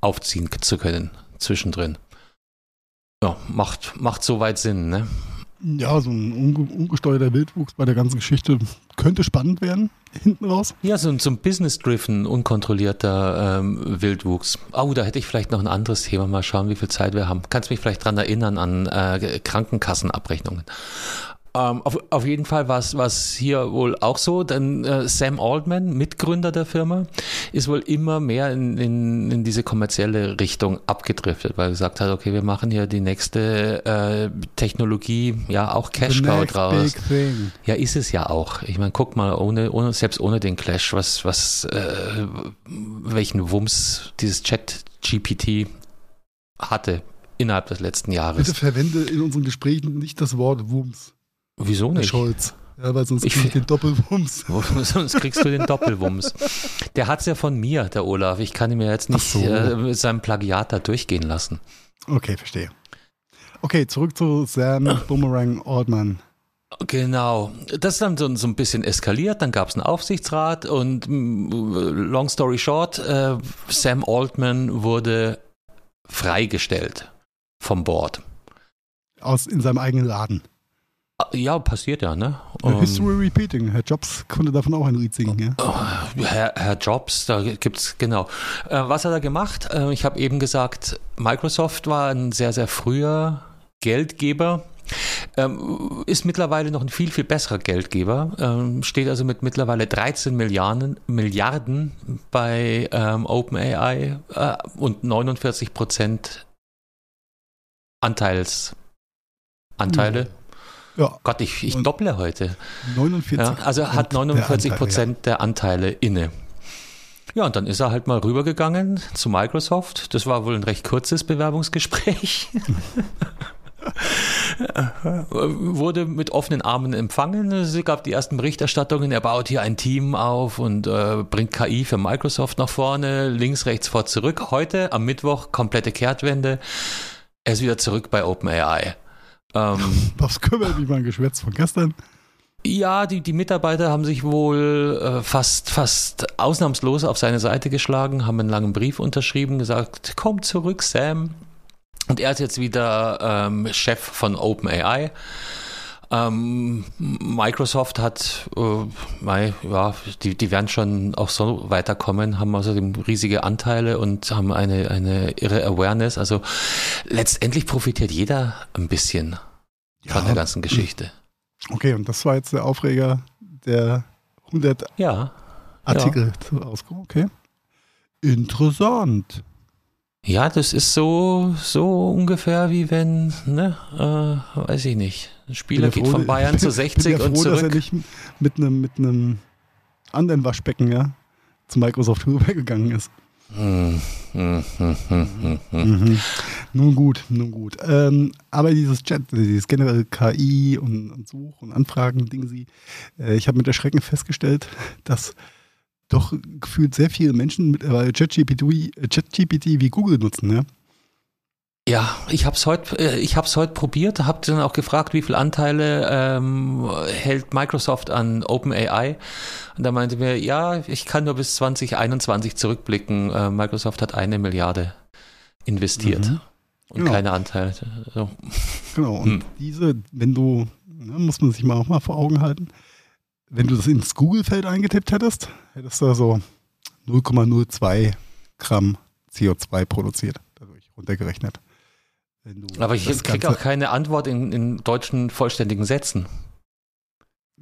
aufziehen zu können zwischendrin. Ja, macht, macht soweit Sinn, ne? Ja, so ein ungesteuerter Wildwuchs bei der ganzen Geschichte könnte spannend werden, hinten raus. Ja, so, so ein business-driven, unkontrollierter ähm, Wildwuchs. Oh, da hätte ich vielleicht noch ein anderes Thema. Mal schauen, wie viel Zeit wir haben. Kannst mich vielleicht daran erinnern an äh, Krankenkassenabrechnungen. Ähm, auf, auf jeden Fall war es hier wohl auch so, denn äh, Sam Altman, Mitgründer der Firma, ist wohl immer mehr in, in, in diese kommerzielle Richtung abgedriftet, weil er gesagt hat, okay, wir machen hier die nächste äh, Technologie, ja auch Cash Cow draus. Ja, ist es ja auch. Ich meine, guck mal, ohne, ohne, selbst ohne den Clash, was, was, äh, welchen Wumms dieses Chat GPT hatte innerhalb des letzten Jahres. Bitte verwende in unseren Gesprächen nicht das Wort Wumms. Wieso nicht? Scholz. Ja, weil sonst kriegst du den Doppelwumms. *laughs* sonst kriegst du den Doppelwumms. Der hat es ja von mir, der Olaf. Ich kann ihn mir jetzt nicht so. äh, mit seinem Plagiat da durchgehen lassen. Okay, verstehe. Okay, zurück zu Sam Boomerang Ordman. Genau. Das ist dann so, so ein bisschen eskaliert. Dann gab es einen Aufsichtsrat und long story short, äh, Sam Altman wurde freigestellt vom Board. Aus in seinem eigenen Laden. Ja, passiert ja, ne? Um, ähm, History repeating. Herr Jobs konnte davon auch ein Lied singen, ja? Oh, Herr, Herr, Jobs, da gibt's, genau. Äh, was hat er gemacht? Äh, ich habe eben gesagt, Microsoft war ein sehr, sehr früher Geldgeber. Ähm, ist mittlerweile noch ein viel, viel besserer Geldgeber. Ähm, steht also mit mittlerweile 13 Milliarden, Milliarden bei ähm, OpenAI äh, und 49 Prozent Anteils, Anteile. Mhm ja. Gott, ich, ich dopple heute. 49 ja, Also hat 49 Prozent der, Anteile, inne. Ja, und dann ist er halt mal rübergegangen zu Microsoft. Das war wohl ein recht kurzes Bewerbungsgespräch. *laughs* Wurde mit offenen Armen empfangen. Es gab die ersten Berichterstattungen. Er baut hier ein Team auf und äh, bringt KI für Microsoft nach vorne. Links, rechts, vor, zurück. Heute am Mittwoch komplette Kehrtwende. Er ist wieder zurück bei OpenAI. Ähm, *laughs* Was kümmert mich mein Geschwätz von gestern? Ja, die, die Mitarbeiter haben sich wohl äh, fast, fast ausnahmslos auf seine Seite geschlagen, haben einen langen Brief unterschrieben, gesagt, komm zurück, Sam. Und er ist jetzt wieder ähm, Chef von OpenAI. Ähm, Microsoft hat, äh, ja, die, die werden schon auch so weiterkommen, haben außerdem riesige Anteile und haben eine, eine irre Awareness. Also letztendlich profitiert jeder ein bisschen ja. von der ganzen Geschichte. Okay, und das war jetzt der Aufreger der 100 ja, Artikel ja. Okay. Interessant. Ja, das ist so, so ungefähr wie wenn, ne, äh, weiß ich nicht, ein Spieler geht froh, von *laughs* Bayern zu 60 bin ja und froh, zurück. Dass er nicht mit einem, mit einem anderen Waschbecken, ja, zu Microsoft *laughs* rübergegangen ist. Mhm. Nun gut, nun gut. Ähm, aber dieses Chat, dieses generelle KI und, und Such- und Anfragen-Ding, äh, ich habe mit Erschrecken festgestellt, *laughs* dass doch gefühlt sehr viele Menschen mittlerweile ChatGPT, ChatGPT wie Google nutzen, ja. Ja, ich habe es heute, äh, ich habe es heute probiert, habe dann auch gefragt, wie viele Anteile ähm, hält Microsoft an OpenAI. Und da meinte mir, ja, ich kann nur bis 2021 zurückblicken. Äh, Microsoft hat eine Milliarde investiert mhm. und genau. keine Anteile. So. Genau. Und hm. diese, wenn du, ne, muss man sich mal auch mal vor Augen halten, wenn du das ins Google-Feld eingetippt hättest, hättest du so 0,02 Gramm CO2 produziert, dadurch runtergerechnet. Aber ich kriege auch keine Antwort in, in deutschen vollständigen Sätzen.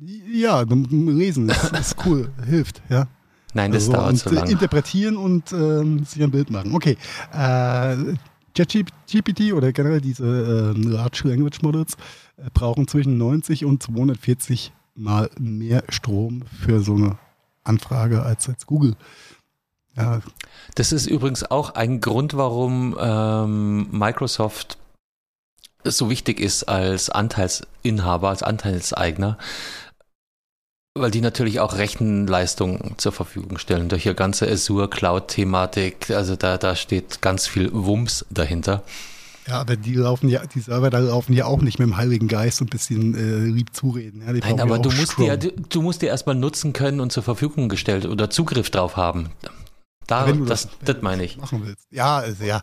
Ja, lesen ist, ist cool, *laughs* hilft, ja. Nein, das also, dauert so lange. Interpretieren und ähm, sich ein Bild machen. Okay. Äh, ChatGPT oder generell diese äh, Large Language Models äh, brauchen zwischen 90 und 240 mal mehr Strom für so eine Anfrage als jetzt Google. Ja. Das ist übrigens auch ein Grund, warum ähm, Microsoft so wichtig ist als Anteilsinhaber, als Anteilseigner, weil die natürlich auch Rechenleistung zur Verfügung stellen durch ihr ganze Azure Cloud-Thematik. Also da, da steht ganz viel Wumms dahinter. Ja, aber die laufen ja, die Server da laufen ja auch nicht mit dem Heiligen Geist und ein bisschen äh, lieb zureden. Ja, Nein, aber du musst, die, du musst die erstmal nutzen können und zur Verfügung gestellt oder Zugriff drauf haben. Da, wenn du das, das, das meine ich. Machen willst. Ja, also, ja.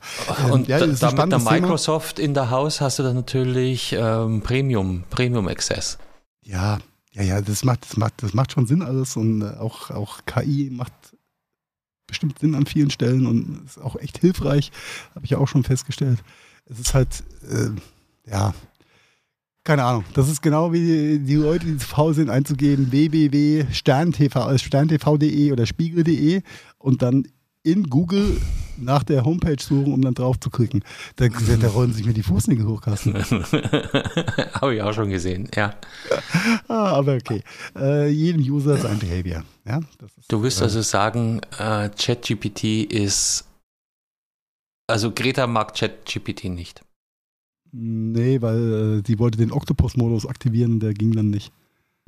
Und ja, da, mit der Microsoft Thema. in der Haus hast du dann natürlich ähm, Premium, Premium Access. Ja, ja, ja, das macht, das macht, das macht schon Sinn alles und äh, auch, auch KI macht bestimmt Sinn an vielen Stellen und ist auch echt hilfreich, habe ich ja auch schon festgestellt. Es ist halt, äh, ja, keine Ahnung. Das ist genau wie die Leute, die zu faul sind, einzugeben www.sterntv.de oder spiegel.de und dann in Google nach der Homepage suchen, um dann drauf zu klicken. Da, da rollen sich mir die Fußnägel hoch, Carsten. *laughs* Habe ich auch schon gesehen, ja. *laughs* ah, aber okay. Äh, jedem User sein Behavior. Ja, ist, du wirst äh, also sagen, äh, ChatGPT ist also Greta mag ChatGPT nicht. Nee, weil äh, sie wollte den Octopus-Modus aktivieren, der ging dann nicht.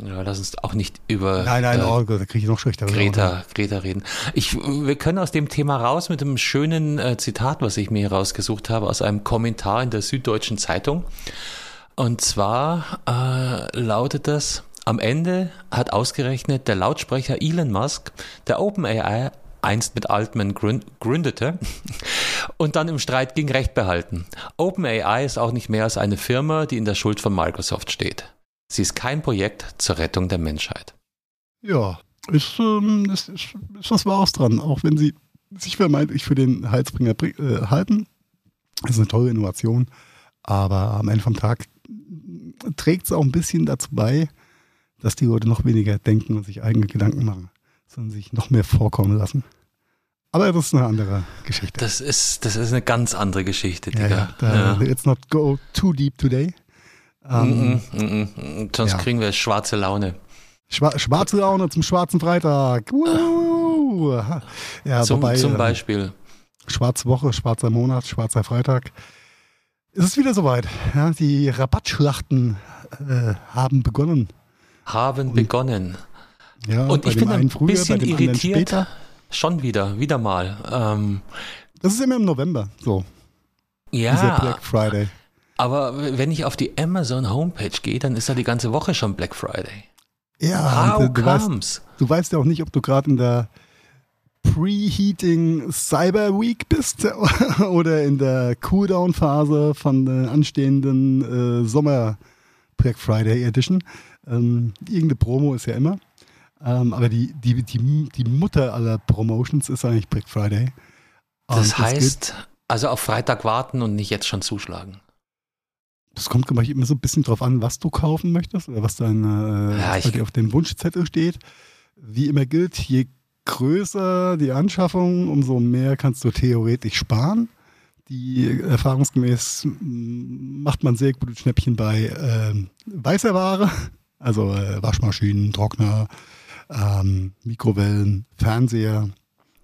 Ja, lass uns auch nicht über nein, nein, äh, oh da kriege ich noch schlechter. Greta, Greta reden. Ich, wir können aus dem Thema raus mit einem schönen äh, Zitat, was ich mir hier rausgesucht habe, aus einem Kommentar in der Süddeutschen Zeitung. Und zwar äh, lautet das, am Ende hat ausgerechnet der Lautsprecher Elon Musk der OpenAI einst mit Altman gründete *laughs* und dann im Streit gegen Recht behalten. OpenAI ist auch nicht mehr als eine Firma, die in der Schuld von Microsoft steht. Sie ist kein Projekt zur Rettung der Menschheit. Ja, ist, ähm, ist, ist, ist was Wahres dran, auch wenn sie sich vermeintlich für den Heilsbringer äh, halten. Das ist eine tolle Innovation, aber am Ende vom Tag trägt es auch ein bisschen dazu bei, dass die Leute noch weniger denken und sich eigene Gedanken machen, sondern sich noch mehr vorkommen lassen. Aber das ist eine andere Geschichte. Das ist, das ist eine ganz andere Geschichte, Digga. Ja, ja, da. Let's not go too deep today. Ähm, mm, mm, mm, Sonst ja. kriegen wir schwarze Laune. Schwa schwarze Laune zum schwarzen Freitag. Ja, zum, wobei, zum ähm, Beispiel. Schwarze Woche, schwarzer Monat, schwarzer Freitag. Es ist wieder soweit. Ja, die Rabattschlachten äh, haben begonnen. Haben und, begonnen. Ja, und ich bin ein bisschen irritiert. Schon wieder, wieder mal. Ähm, das ist immer im November so. Ja. Dieser Black Friday. Aber wenn ich auf die Amazon Homepage gehe, dann ist da die ganze Woche schon Black Friday. Ja, How du, du, weißt, du weißt ja auch nicht, ob du gerade in der Preheating Cyber Week bist *laughs* oder in der Cooldown-Phase von der anstehenden äh, Sommer Black Friday Edition. Ähm, irgendeine Promo ist ja immer. Ähm, aber die, die, die, die Mutter aller Promotions ist eigentlich Black Friday. Und das heißt, also auf Freitag warten und nicht jetzt schon zuschlagen. Das kommt glaube ich immer so ein bisschen drauf an, was du kaufen möchtest oder was dann äh, ja, was auf dem Wunschzettel steht. Wie immer gilt, je größer die Anschaffung, umso mehr kannst du theoretisch sparen. Die erfahrungsgemäß macht man sehr gute Schnäppchen bei äh, weißer Ware, also äh, Waschmaschinen, Trockner, ähm, Mikrowellen, Fernseher.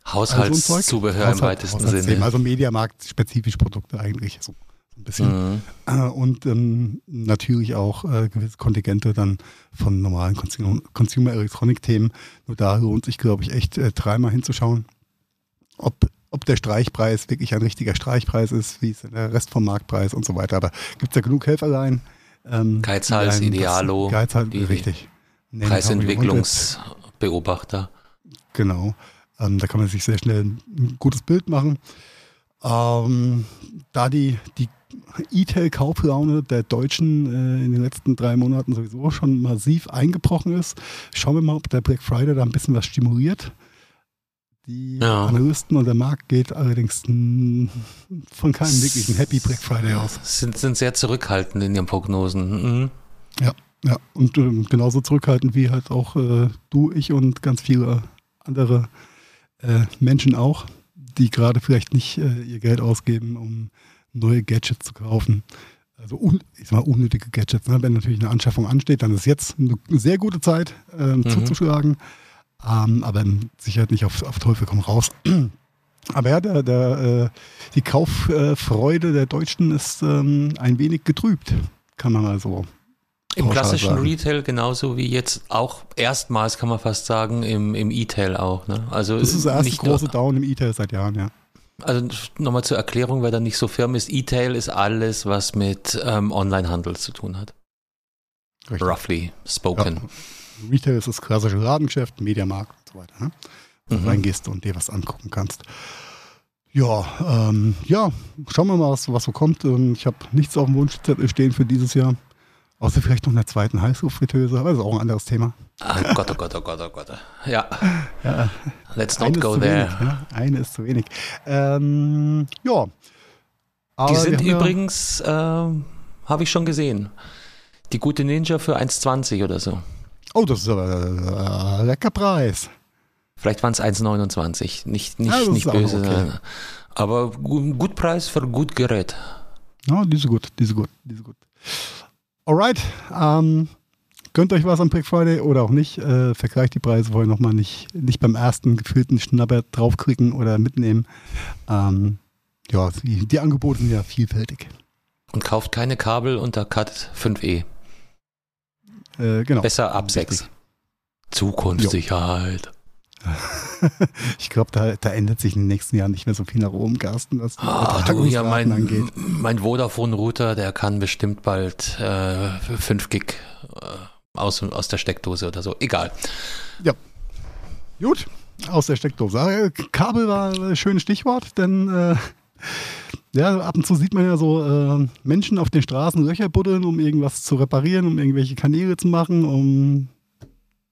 Haushaltszubehör also so im weitesten Sinne. Also Mediamarkt-spezifische Produkte eigentlich. So ein bisschen. Mhm. Äh, und ähm, natürlich auch äh, gewisse Kontingente dann von normalen Consumer Electronic-Themen. Nur da lohnt sich, glaube ich, echt äh, dreimal hinzuschauen, ob, ob der Streichpreis wirklich ein richtiger Streichpreis ist, wie ist der Rest vom Marktpreis und so weiter. Aber gibt es ja genug Helferlein. Ähm, Geizhals, Idealo. Geizhals, richtig. Preisentwicklungsbeobachter. Genau. Ähm, da kann man sich sehr schnell ein gutes Bild machen. Ähm, da die, die E-Tail-Kauflaune der Deutschen äh, in den letzten drei Monaten sowieso schon massiv eingebrochen ist, schauen wir mal, ob der Black Friday da ein bisschen was stimuliert. Die ja. Analysten und der Markt geht allerdings von keinem wirklichen Happy Black Friday aus. Sind, sind sehr zurückhaltend in ihren Prognosen. Mhm. Ja, ja. Und äh, genauso zurückhaltend wie halt auch äh, du, ich und ganz viele andere äh, Menschen auch die gerade vielleicht nicht äh, ihr Geld ausgeben, um neue Gadgets zu kaufen. Also ich sag mal unnötige Gadgets. Ne? Wenn natürlich eine Anschaffung ansteht, dann ist jetzt eine sehr gute Zeit ähm, mhm. zuzuschlagen. Ähm, aber sicher nicht auf, auf Teufel komm raus. *clears throat* Aber ja, der, der, äh, die Kauffreude der Deutschen ist ähm, ein wenig getrübt, kann man mal so im klassischen sagen. Retail genauso wie jetzt auch erstmals, kann man fast sagen, im, im E-Tail auch. Ne? Also das ist der erste große Down im E-Tail seit Jahren, ja. Also nochmal zur Erklärung, wer da nicht so firm ist, E-Tail ist alles, was mit ähm, Online-Handel zu tun hat. Richtig. Roughly spoken. Ja. Retail ist das klassische Ladengeschäft, Mediamarkt und so weiter. Ne? Wo mhm. du reingehst und dir was angucken kannst. Ja, ähm, ja, schauen wir mal, was, was so kommt. Ähm, ich habe nichts auf dem Wunschzettel stehen für dieses Jahr. Außer vielleicht noch einer zweiten Heißluftfritteuse, aber das ist auch ein anderes Thema. Ach Gott, oh Gott, oh Gott, oh Gott. Ja. ja. Let's not go there. Wenig, ja? Eine ist zu wenig. Ähm, ja. Aber die sind übrigens, äh, habe ich schon gesehen, die gute Ninja für 1,20 oder so. Oh, das ist aber ein äh, lecker Preis. Vielleicht waren es 1,29. Nicht, nicht, ja, nicht böse. Okay. Aber gut Preis für gut Gerät. Ja, die sind gut, die sind gut, die sind gut. Alright, ähm, gönnt euch was am Black Friday oder auch nicht. Äh, vergleicht die Preise vorher nochmal nicht, nicht beim ersten gefühlten Schnapper draufklicken oder mitnehmen. Ähm, ja, die, die, Angebote sind ja vielfältig. Und kauft keine Kabel unter Cut 5e. Äh, genau. Besser ab 6. Zukunftssicherheit. *laughs* ich glaube, da, da, ändert sich in den nächsten Jahren nicht mehr so viel nach oben, Carsten, was ah, du, ja, mein, angeht. Mein Vodafone-Router, der kann bestimmt bald äh, 5 Gig äh, aus, aus der Steckdose oder so. Egal. Ja. Gut, aus der Steckdose. Äh, Kabel war ein schönes Stichwort, denn äh, ja, ab und zu sieht man ja so äh, Menschen auf den Straßen Löcher buddeln, um irgendwas zu reparieren, um irgendwelche Kanäle zu machen, um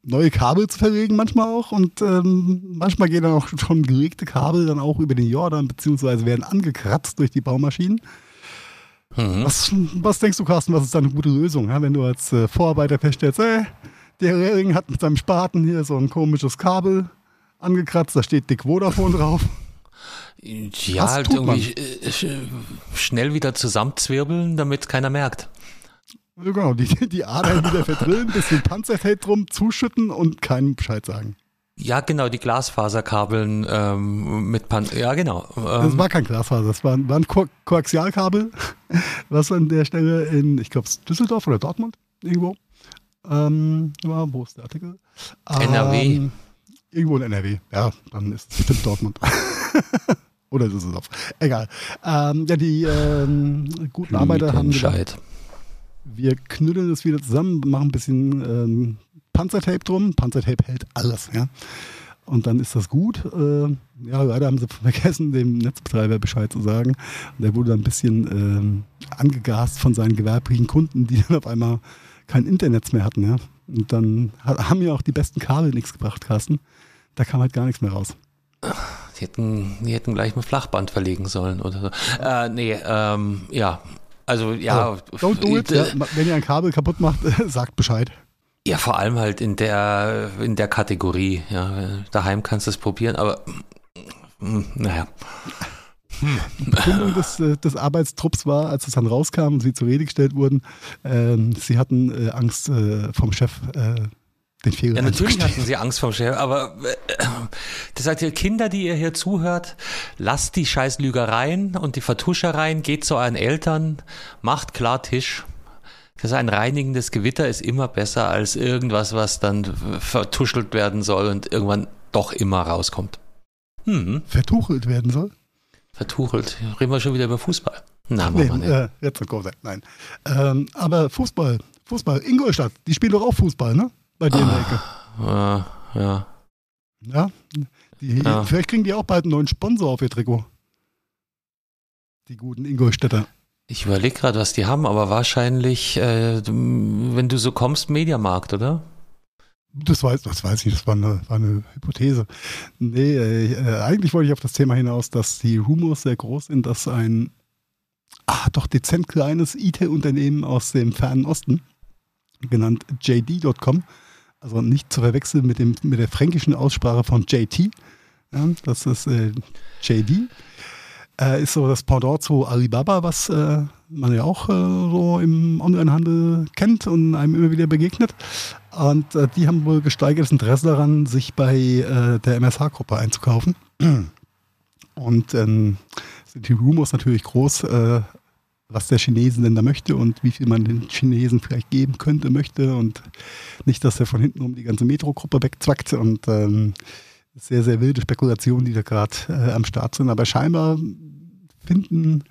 neue Kabel zu verlegen manchmal auch und ähm, manchmal gehen dann auch schon gelegte Kabel dann auch über den Jordan beziehungsweise werden angekratzt durch die Baumaschinen. Mhm. Was, was, denkst du, Carsten, was ist da eine gute Lösung, ja? wenn du als äh, Vorarbeiter feststellst, ey, der Rehring hat mit seinem Spaten hier so ein komisches Kabel angekratzt, da steht Dick Vodafone drauf. Ja, halt irgendwie äh, schnell wieder zusammenzwirbeln, damit keiner merkt. Genau, die, die Adern wieder verdrillen, bisschen Panzerfeld drum, zuschütten und keinen Bescheid sagen. Ja, genau, die Glasfaserkabeln ähm, mit Pan Ja, genau. Ähm. Das war kein Glasfaser, das war, war ein Ko Koaxialkabel, was an der Stelle in, ich glaube, Düsseldorf oder Dortmund irgendwo ähm, war. Wo ist der Artikel? NRW. Ähm, irgendwo in NRW. Ja, dann ist es bestimmt Dortmund. *laughs* oder Düsseldorf. Egal. Ähm, ja, die ähm, guten Arbeiter haben. Bescheid wir knüdeln das wieder zusammen, machen ein bisschen ähm, Panzertape drum. Panzertape hält alles, ja. Und dann ist das gut. Äh, ja, leider haben sie *laughs* vergessen, dem Netzbetreiber Bescheid zu sagen. Der wurde dann ein bisschen ähm, angegast von seinen gewerblichen Kunden, die *laughs* dann auf einmal kein Internet mehr hatten, ja. Und dann haben ja auch die besten Kabel nichts gebracht, Carsten. Da kam halt gar nichts mehr raus. Die hätten, die hätten gleich mal Flachband verlegen sollen oder so. Äh, nee, ähm, ja. Also ja. Also, don't do it. Ja, wenn ihr ein Kabel kaputt macht, *laughs* sagt Bescheid. Ja, vor allem halt in der, in der Kategorie. Ja, daheim kannst du es probieren, aber hm, naja. Die Begründung des, äh, des Arbeitstrupps war, als es dann rauskam und sie zur Rede gestellt wurden, äh, sie hatten äh, Angst äh, vom Chef, äh, den Fehler Ja, natürlich hatten sie Angst vom Chef, aber äh, das sagt ihr Kinder, die ihr hier zuhört, lasst die scheiß Lügereien und die Vertuschereien, geht zu euren Eltern, macht klar Tisch. Das ein reinigendes Gewitter ist immer besser als irgendwas, was dann vertuschelt werden soll und irgendwann doch immer rauskommt. Hm. Vertuchelt werden soll? Vertuchelt. Reden wir schon wieder über Fußball. Nein, nee, äh, jetzt Nein. Ähm, aber Fußball, Fußball, Ingolstadt, die spielen doch auch Fußball, ne? Bei dir in der Ecke. Ah, ja. Ja, die, ja. vielleicht kriegen die auch bald einen neuen Sponsor auf ihr Trikot. Die guten Ingolstädter. Ich überlege gerade, was die haben, aber wahrscheinlich, äh, wenn du so kommst, Mediamarkt, oder? Das weiß, das weiß ich, das war eine, war eine Hypothese. Nee, äh, eigentlich wollte ich auf das Thema hinaus, dass die Rumors sehr groß sind, dass ein ah, doch dezent kleines IT-Unternehmen aus dem fernen Osten, genannt JD.com, also nicht zu verwechseln mit, dem, mit der fränkischen Aussprache von JT, ja, das ist äh, JD, äh, ist so das Pendant zu Alibaba, was äh, man ja auch äh, so im Onlinehandel kennt und einem immer wieder begegnet. Und äh, die haben wohl gesteigertes Interesse daran, sich bei äh, der MSH-Gruppe einzukaufen. Und ähm, sind die Rumors natürlich groß, was der Chinesen denn da möchte und wie viel man den Chinesen vielleicht geben könnte, möchte und nicht, dass er von hinten um die ganze Metro-Gruppe wegzwackt und ähm, sehr, sehr wilde Spekulationen, die da gerade äh, am Start sind. Aber scheinbar finden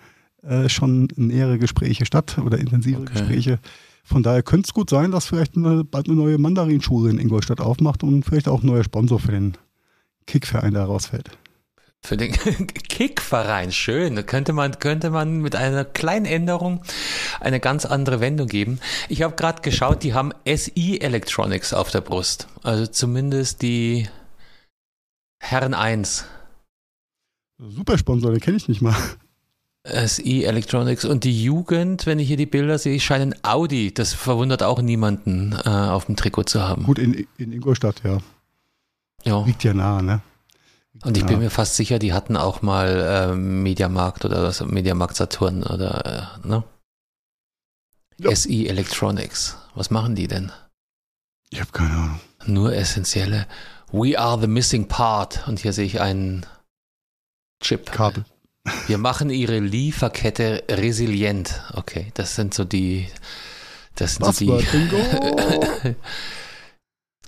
äh, schon nähere Gespräche statt oder intensive okay. Gespräche. Von daher könnte es gut sein, dass vielleicht eine, bald eine neue Mandarinschule in Ingolstadt aufmacht und vielleicht auch ein neuer Sponsor für den Kickverein da rausfällt. Für den *laughs* Kickverein, schön. Da könnte man, könnte man mit einer kleinen Änderung eine ganz andere Wendung geben. Ich habe gerade geschaut, die haben SI Electronics auf der Brust. Also zumindest die Herren 1. Super Sponsor, den kenne ich nicht mal. SI Electronics und die Jugend, wenn ich hier die Bilder sehe, scheinen Audi, das verwundert auch niemanden, äh, auf dem Trikot zu haben. Gut, in, in Ingolstadt, ja. ja. Liegt ja nah, ne? Und ich ja. bin mir fast sicher, die hatten auch mal äh, Mediamarkt oder was, Mediamarkt Saturn oder, äh, ne? Ja. SI Electronics. Was machen die denn? Ich habe keine Ahnung. Nur essentielle. We are the missing part. Und hier sehe ich einen Chip. Kabel. Wir machen ihre Lieferkette resilient. Okay, das sind so die. Das sind so die. *laughs*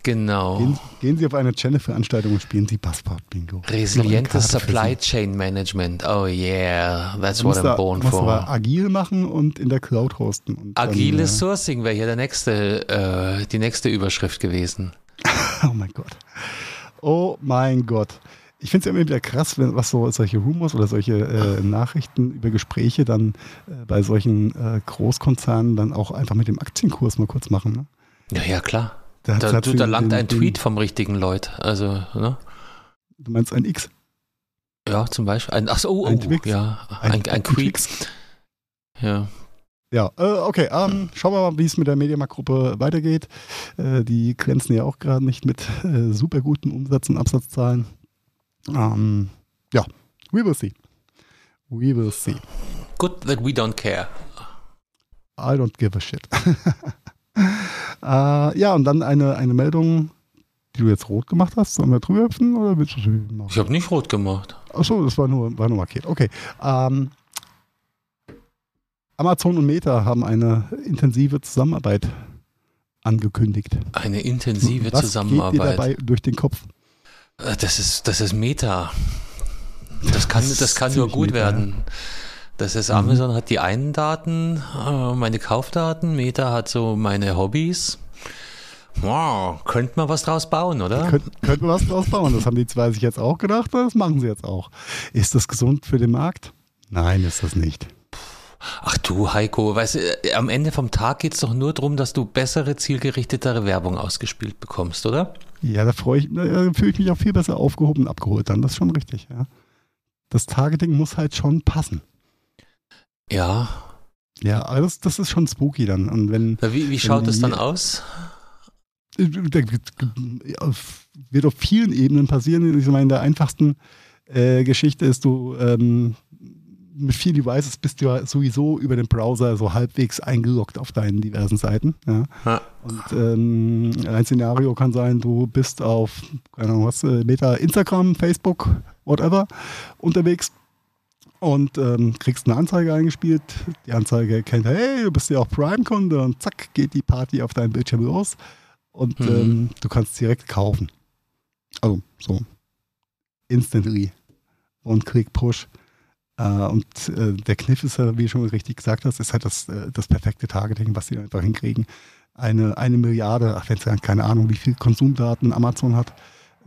Genau. Gehen, gehen, Sie auf eine Channel-Veranstaltung und spielen Sie Passport-Bingo. Resilientes Supply Chain Management. Oh yeah, that's what I'm born for. Aber agil machen und in der Cloud hosten. Agiles dann, Sourcing wäre hier der nächste, äh, die nächste Überschrift gewesen. *laughs* oh mein Gott. Oh mein Gott ich finde es ja immer wieder krass, wenn, was so solche Rumors oder solche äh, Nachrichten über Gespräche dann äh, bei solchen äh, Großkonzernen dann auch einfach mit dem Aktienkurs mal kurz machen. Ne? Ja, ja, klar. Da, da, du, da langt den, ein Tweet vom richtigen Leut. Also, ne? Du meinst ein X? Ja, zum Beispiel. Ein, ach so, oh, ein oh, Twix. ja, ein, ein, ein Tweet. Ja. Ja, äh, okay, ähm, schauen wir mal, wie es mit der Mediamarkt-Gruppe weitergeht. Äh, die glänzen ja auch gerade nicht mit äh, super guten Umsatz- und Absatzzahlen. Ähm, ja, we will see. We will see. Good that we don't care. I don't give a shit. *laughs* uh, *laughs* ja, und dann eine, eine Meldung, die du jetzt rot gemacht hast. Sollen wir drüber hüpfen oder willst du sie machen? Ich habe nicht rot gemacht. Achso, das war nur, war nur markiert. Okay. Ähm, Amazon und Meta haben eine intensive Zusammenarbeit angekündigt. Eine intensive Was Zusammenarbeit. Geht dir dabei durch den Kopf? Äh, das ist, das ist Meta. Das kann, das, das kann nur gut Meta, werden. Das ist Amazon mhm. hat die einen Daten, äh, meine Kaufdaten, Meta hat so meine Hobbys Wow, könnte man was draus bauen, oder? Könnte könnt man was draus bauen. Das haben die zwei sich jetzt auch gedacht, das machen sie jetzt auch. Ist das gesund für den Markt? Nein, ist das nicht. Ach du, Heiko, weißt du, am Ende vom Tag geht es doch nur darum, dass du bessere, zielgerichtetere Werbung ausgespielt bekommst, oder? Ja, da freue ich, da fühle ich mich auch viel besser aufgehoben und abgeholt dann. Das ist schon richtig, ja. Das Targeting muss halt schon passen. Ja. Ja, aber das, das ist schon spooky dann. Und wenn, wie, wie schaut es dann aus? wird auf vielen Ebenen passieren. Ich meine, in der einfachsten äh, Geschichte ist, du ähm, mit vielen Devices bist du ja sowieso über den Browser so halbwegs eingeloggt auf deinen diversen Seiten. Ja. Ja. Und ähm, ein Szenario kann sein, du bist auf, keine Ahnung was, äh, Meta, Instagram, Facebook, whatever, unterwegs und ähm, kriegst eine Anzeige eingespielt. Die Anzeige erkennt, hey, du bist ja auch Prime-Kunde und zack, geht die Party auf deinem Bildschirm los und mhm. ähm, du kannst direkt kaufen. Also so instantly und Klick Push. Äh, und äh, der Kniff ist ja, wie du schon richtig gesagt hast, ist halt das, äh, das perfekte Targeting, was sie einfach hinkriegen. Eine, eine Milliarde, ach, wenn keine Ahnung, wie viel Konsumdaten Amazon hat,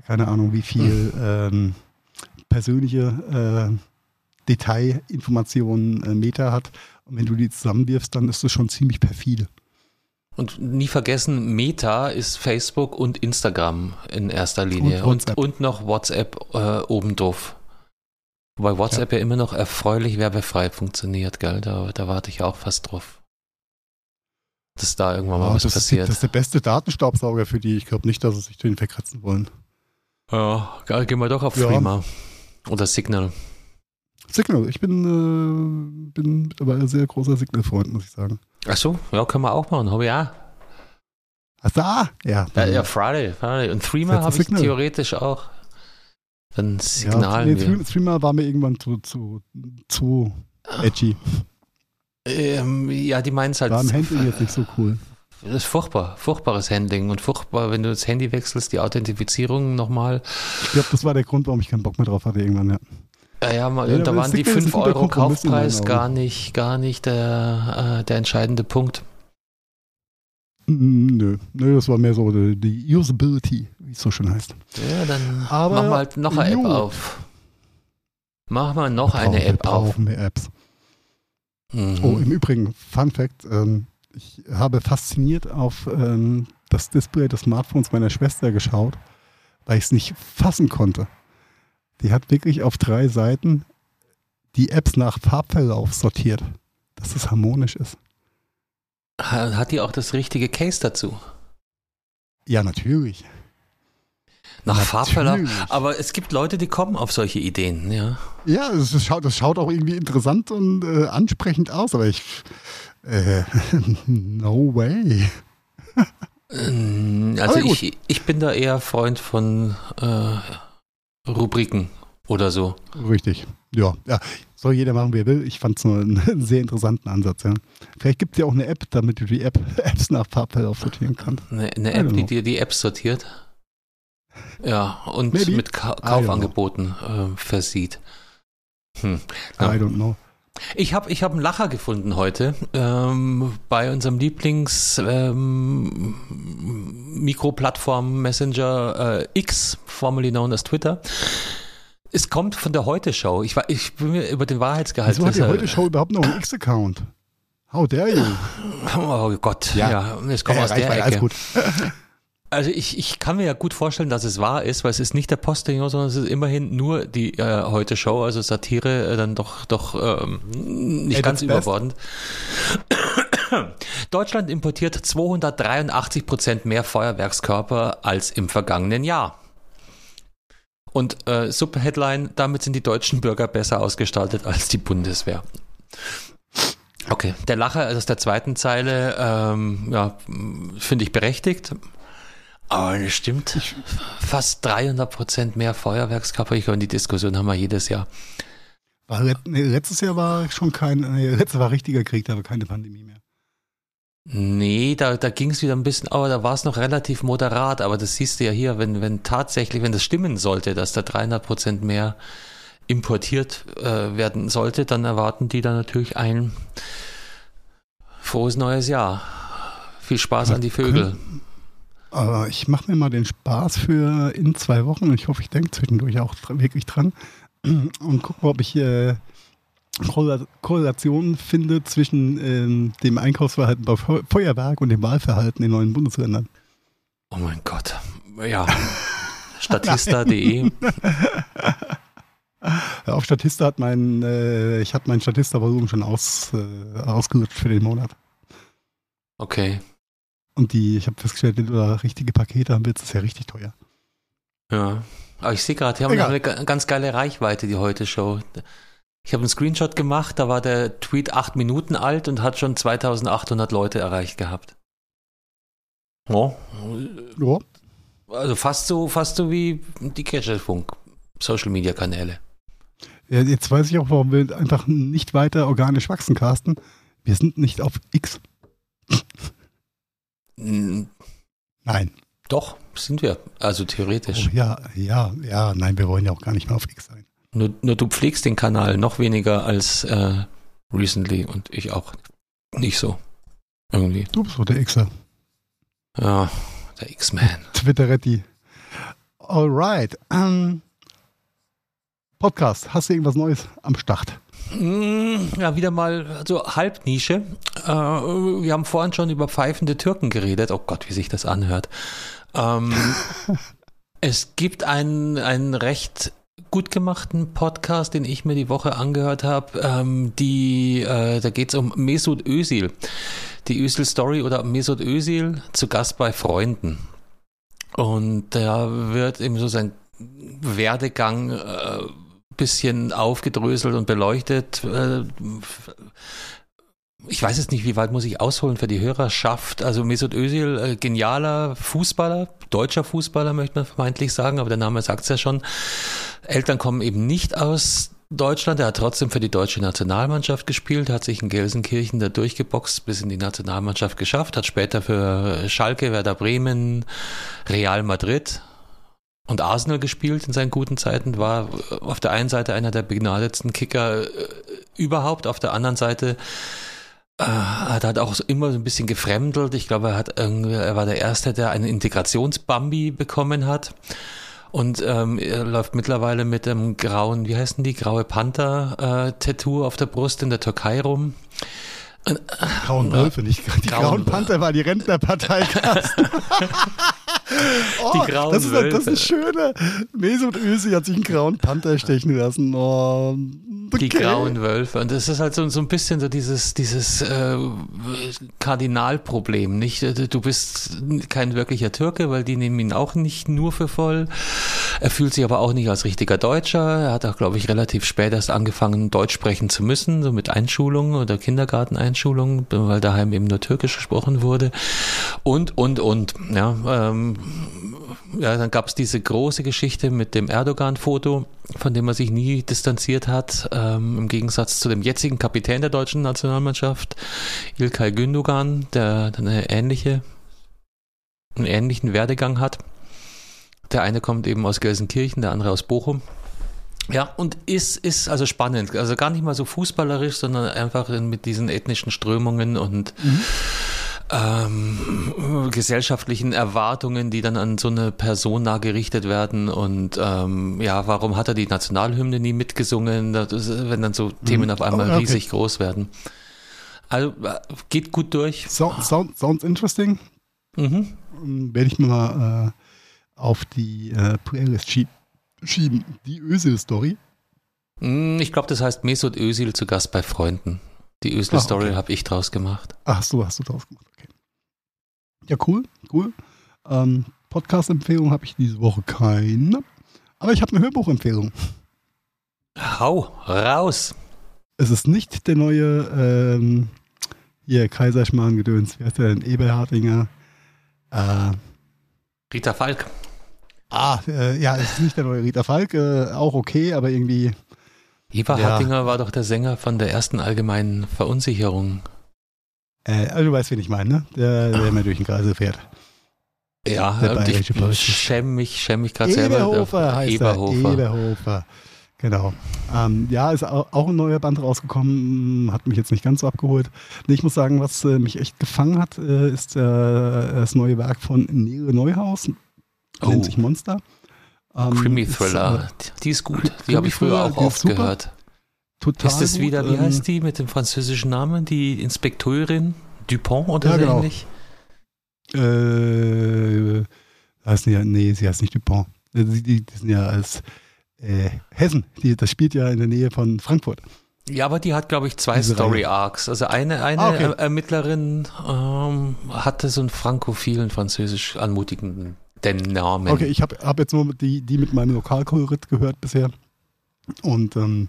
keine Ahnung, wie viel mhm. ähm, persönliche äh, Detailinformationen äh, Meta hat. Und wenn du die zusammenwirfst, dann ist das schon ziemlich perfide. Und nie vergessen, Meta ist Facebook und Instagram in erster Linie und, und, und noch WhatsApp äh, obendrauf. Wobei WhatsApp ja. ja. immer noch erfreulich werbefrei funktioniert, gell? Da, da warte ich auch fast drauf. Dass da irgendwann mal ja, was das passiert. Ist, das ist der beste Datenstaubsauger für die. Ich glaube nicht, dass sie sich den verkratzen wollen. Ja, geil, gehen wir doch auf ja. Threema. Oder Signal. Signal. Ich bin, äh, bin aber ein sehr großer Signal-Freund, muss ich sagen. Ach so, ja, können wir auch machen. Habe ich auch. Ach da, ja. Ja, ja Friday, Friday. Und Threema habe ich theoretisch auch. Dann Signal. Ja, nee, Threema war mir irgendwann zu, zu, zu edgy. Ähm, ja, die meinen es halt. War im Handling jetzt nicht so cool. Das ist furchtbar, furchtbares Handling und furchtbar, wenn du das Handy wechselst, die Authentifizierung nochmal. Ich glaube, das war der Grund, warum ich keinen Bock mehr drauf hatte irgendwann, ja. Ja, ja, mal, ja da waren die 5 Euro Kaufpreis gar nicht, gar nicht der, äh, der entscheidende Punkt. Nö, nö, das war mehr so die, die Usability, wie es so schön heißt. Ja, dann Aber mach mal noch eine App auf. Mach mal noch wir eine App auf. brauchen mehr Apps. Mhm. Oh, im Übrigen, Fun Fact, ähm, ich habe fasziniert auf ähm, das Display des Smartphones meiner Schwester geschaut, weil ich es nicht fassen konnte. Die hat wirklich auf drei Seiten die Apps nach Farbverlauf sortiert, dass es harmonisch ist. Hat die auch das richtige Case dazu? Ja, natürlich. Nach Farbverlauf. Aber es gibt Leute, die kommen auf solche Ideen, ja. Ja, das schaut, das schaut auch irgendwie interessant und äh, ansprechend aus, aber ich. Äh, *laughs* no way. Ähm, also ich, ich bin da eher Freund von äh, Rubriken oder so. Richtig. Ja, ja. Soll jeder machen, wie er will. Ich fand es nur einen *laughs* sehr interessanten Ansatz, ja. Vielleicht gibt es ja auch eine App, damit du die App, *laughs* Apps nach Farbverlauf sortieren kannst. Eine, eine App, die dir die Apps sortiert. Ja, und Maybe. mit Ka Kaufangeboten äh, versieht. Hm. Ja. I don't know. Ich habe ich hab einen Lacher gefunden heute ähm, bei unserem Lieblings-Mikroplattform-Messenger ähm, äh, X, formerly known as Twitter. Es kommt von der Heute-Show. Ich, ich bin mir über den Wahrheitsgehalt. Wieso hat die Heute-Show überhaupt noch einen X-Account? How dare you? Oh Gott, ja, ja es kommt ja, aus der Ecke. Alles gut. Also ich, ich kann mir ja gut vorstellen, dass es wahr ist, weil es ist nicht der Postillon, sondern es ist immerhin nur die äh, heute Show, also Satire äh, dann doch doch ähm, nicht Ey, ganz überbordend. *coughs* Deutschland importiert 283 Prozent mehr Feuerwerkskörper als im vergangenen Jahr. Und äh, Subheadline, damit sind die deutschen Bürger besser ausgestaltet als die Bundeswehr. Okay, der Lacher aus der zweiten Zeile, ähm, ja, finde ich berechtigt. Aber das stimmt. Fast 300 Prozent mehr Feuerwerkskörper. Ich glaube, die Diskussion haben wir jedes Jahr. War, nee, letztes Jahr war schon kein, nee, letztes war richtiger Krieg, da war keine Pandemie mehr. Nee, da, da ging es wieder ein bisschen, aber da war es noch relativ moderat. Aber das siehst du ja hier, wenn, wenn tatsächlich, wenn das stimmen sollte, dass da 300 Prozent mehr importiert äh, werden sollte, dann erwarten die da natürlich ein frohes neues Jahr. Viel Spaß an die Vögel. Können, Aber ich mache mir mal den Spaß für in zwei Wochen und ich hoffe, ich denke zwischendurch auch wirklich dran und gucke mal, ob ich äh, Korrelationen finde zwischen ähm, dem Einkaufsverhalten bei Feuerwerk und dem Wahlverhalten in neuen Bundesländern. Oh mein Gott. Ja. *laughs* Statista.de. auf Statista hat mein, äh, ich habe mein Statista-Volumen schon aus, äh, ausgelutscht für den Monat. Okay. Und die, ich habe festgestellt, wenn du da richtige Pakete haben willst, ist ja richtig teuer. Ja. Aber ich sehe gerade, die haben Egal. eine ganz geile Reichweite, die heute Show. Ich habe einen Screenshot gemacht, da war der Tweet acht Minuten alt und hat schon 2800 Leute erreicht gehabt. Ja. ja. Also fast so, fast so wie die Kesselfunk Social Media Kanäle. Ja, jetzt weiß ich auch, warum wir einfach nicht weiter organisch wachsen, Carsten. Wir sind nicht auf X. Nein. Doch, sind wir. Also theoretisch. Oh, ja, ja, ja. Nein, wir wollen ja auch gar nicht mehr auf X sein. Nur, nur du pflegst den Kanal noch weniger als äh, recently und ich auch nicht so. Irgendwie. Du bist so der Xer. Ja, der X-Man. *laughs* Twitteretti. Alright. Um, Podcast, hast du irgendwas Neues am Start? Mm, ja, wieder mal so Halbnische. Äh, wir haben vorhin schon über pfeifende Türken geredet. Oh Gott, wie sich das anhört. Ähm, *laughs* es gibt einen, einen recht gut gemachten Podcast, den ich mir die Woche angehört habe. Ähm, die, äh, da geht es um Mesut Özil. Die Özil Story oder Mesut Özil zu Gast bei Freunden. Und da wird eben so sein Werdegang äh, bisschen aufgedröselt und beleuchtet. Äh, ich weiß jetzt nicht, wie weit muss ich ausholen für die Hörerschaft. Also Mesut Özil, äh, genialer Fußballer, deutscher Fußballer möchte man vermeintlich sagen, aber der Name sagt es ja schon. Eltern kommen eben nicht aus Deutschland. Er hat trotzdem für die deutsche Nationalmannschaft gespielt, hat sich in Gelsenkirchen da durchgeboxt, bis in die Nationalmannschaft geschafft, hat später für Schalke, Werder Bremen, Real Madrid und Arsenal gespielt in seinen guten Zeiten, war auf der einen Seite einer der begnadetsten Kicker äh, überhaupt, auf der anderen Seite äh, hat halt auch immer so ein bisschen gefremdelt. Ich glaube, er hat er war der Erste, der einen Integrationsbambi bekommen hat. Und ähm, er läuft mittlerweile mit dem grauen, wie heißen die, graue Panther-Tattoo äh, auf der Brust in der Türkei rum. Die grauen Wölfe, nicht die grauen, grauen Panther war die Rentnerpartei. *laughs* *laughs* oh, die grauen das ist, Wölfe. Das ist schöne. Mesut Özil hat sich einen grauen Panther stechen lassen. Oh, okay. Die grauen Wölfe. Und das ist halt so, so ein bisschen so dieses, dieses äh, Kardinalproblem. Nicht, du bist kein wirklicher Türke, weil die nehmen ihn auch nicht nur für voll. Er fühlt sich aber auch nicht als richtiger Deutscher. Er hat auch, glaube ich, relativ spät erst angefangen, Deutsch sprechen zu müssen, so mit Einschulung oder Kindergarteneinschulung, weil daheim eben nur Türkisch gesprochen wurde. Und, und, und. Ja, ähm, ja dann gab es diese große Geschichte mit dem Erdogan-Foto, von dem er sich nie distanziert hat, ähm, im Gegensatz zu dem jetzigen Kapitän der deutschen Nationalmannschaft, Ilkay Gündogan, der eine ähnliche, einen ähnlichen Werdegang hat. Der eine kommt eben aus Gelsenkirchen, der andere aus Bochum. Ja, und ist, ist also spannend. Also gar nicht mal so fußballerisch, sondern einfach mit diesen ethnischen Strömungen und mhm. Ähm, gesellschaftlichen Erwartungen, die dann an so eine Person nah gerichtet werden. Und ähm, ja, warum hat er die Nationalhymne nie mitgesungen, ist, wenn dann so Themen mhm. auf einmal okay. riesig groß werden. Also äh, geht gut durch. So, sound, sounds interesting. Mhm. Werde ich mir mal äh auf die äh, Playlist schieben. Die Özil-Story. Hm, ich glaube, das heißt Mesut Özil zu Gast bei Freunden. Die Özil-Story okay. habe ich draus gemacht. Ach so, hast du draus gemacht, okay. Ja, cool, cool. Ähm, Podcast-Empfehlung habe ich diese Woche keine. Aber ich habe eine Hörbuchempfehlung. Hau, raus. Es ist nicht der neue ähm, hier Kaiserschmarrn-Gedöns. Wie heißt der denn? Eberhardinger. Äh, Rita Falk. Ah, äh, ja, es ist nicht der neue Rita Falk, äh, auch okay, aber irgendwie. Eva ja. Hartinger war doch der Sänger von der ersten allgemeinen Verunsicherung. Äh, also du weißt, wen ich meine, ne? Der, der mir durch den Kreisel fährt. Ja, ich schäme mich, schäme mich gerade selber. Eberhofer heißt Eberhofer. Er. Eberhofer. Genau. Ähm, ja, ist auch ein neuer Band rausgekommen, hat mich jetzt nicht ganz so abgeholt. Ich muss sagen, was äh, mich echt gefangen hat, äh, ist äh, das neue Werk von Nele Neuhaus, oh. nennt sich Monster. Ähm, Krimi Thriller, ist, äh, die ist gut, die habe ich früher auch oft gehört. Total ist das wieder, wie heißt ähm, die mit dem französischen Namen, die Inspektorin Dupont oder ja, so genau. ähnlich? Äh, heißt ja, nee, sie heißt nicht Dupont. Äh, die, die, die sind ja als äh, Hessen. Die, das spielt ja in der Nähe von Frankfurt. Ja, aber die hat, glaube ich, zwei Story Arcs. Also eine, eine ah, okay. Ermittlerin ähm, hatte so einen frankophilen, französisch anmutigenden Namen. Okay, ich habe hab jetzt nur die, die mit meinem Lokalkolorit gehört bisher. Und ähm,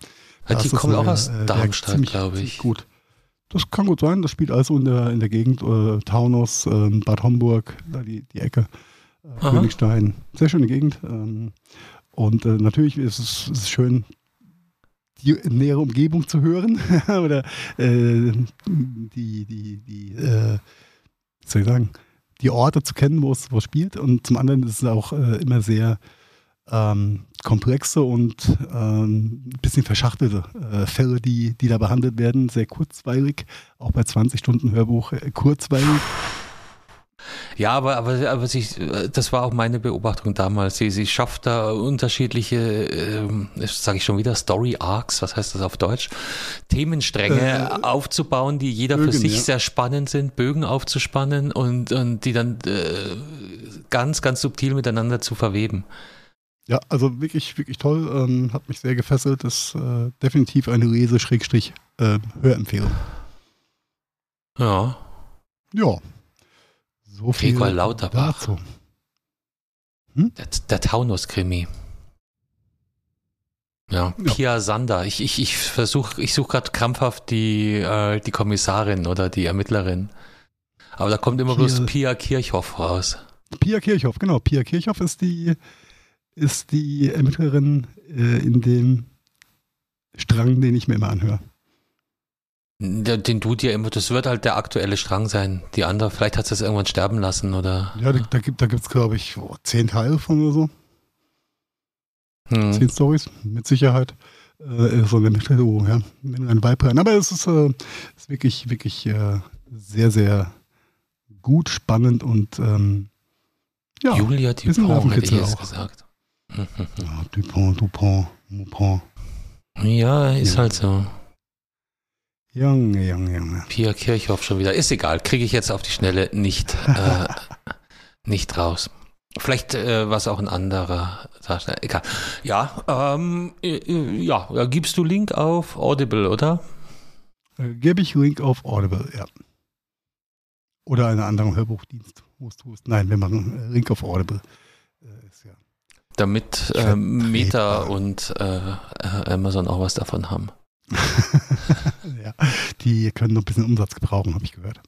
ja, die kommen auch aus äh, Darmstadt, glaube ich. Gut. Das kann gut sein. Das spielt also in der, in der Gegend äh, Taunus, äh, Bad Homburg, da die, die Ecke, äh, Königstein. Sehr schöne Gegend. Ähm, und äh, natürlich ist es, ist schön, die nähere Umgebung zu hören *laughs* oder äh, die, die, die, wie soll ich sagen, die Orte zu kennen, wo es, spielt. Und zum anderen ist es auch äh, immer sehr ähm, komplexe und ähm, ein bisschen verschachtelte äh, Fälle, die, die da behandelt werden. Sehr kurzweilig, auch bei 20 Stunden Hörbuch äh, kurzweilig. Ja, aber, aber, aber sie, das war auch meine Beobachtung damals. Sie, sie schafft da unterschiedliche, äh, sage ich schon wieder, Story Arcs, was heißt das auf Deutsch? Themenstränge äh, aufzubauen, die jeder Bögen, für sich ja. sehr spannend sind, Bögen aufzuspannen und, und die dann äh, ganz, ganz subtil miteinander zu verweben. Ja, also wirklich, wirklich toll. Ähm, hat mich sehr gefesselt. Das ist äh, definitiv eine Lese-Hörempfehlung. Ja. Ja. So viel Gregor Lauterbach. Dazu. Hm? Der, der Taunus-Krimi. Ja, Pia ja. Sander. Ich, ich, ich versuche, ich suche gerade krampfhaft die, äh, die Kommissarin oder die Ermittlerin. Aber da kommt immer Pia, bloß Pia Kirchhoff raus. Pia Kirchhoff, genau. Pia Kirchhoff ist die, ist die Ermittlerin äh, in dem Strang, den ich mir immer anhöre. Den tut ja immer, das wird halt der aktuelle Strang sein. Die andere, vielleicht hat es das irgendwann sterben lassen oder. Ja, da, da gibt es, glaube ich, oh, zehn Teile von oder so. Hm. Zehn Stories, mit Sicherheit. Äh, so eine Mitteilung, ja. Ein Weibrein. Aber es ist, äh, ist wirklich, wirklich äh, sehr, sehr gut, spannend und ähm, ja. Julia Dupont hätte ich jetzt gesagt. ja, Dupont, Dupont, Dupont. Ja, ist ja. halt so. Junge, Junge, Junge. Pia Kirchhoff schon wieder. Ist egal, kriege ich jetzt auf die Schnelle nicht, äh, *laughs* nicht raus. Vielleicht äh, was auch ein anderer Darsteller. Egal. Ja, ähm, äh, ja, da gibst du Link auf Audible, oder? Äh, Gebe ich Link auf Audible, ja. Oder einen anderen Hörbuchdienst, wo es tust. Nein, wir machen äh, Link auf Audible. Äh, ist ja Damit äh, Meta und äh, Amazon auch was davon haben. *laughs* ja, die können noch ein bisschen Umsatz gebrauchen, habe ich gehört.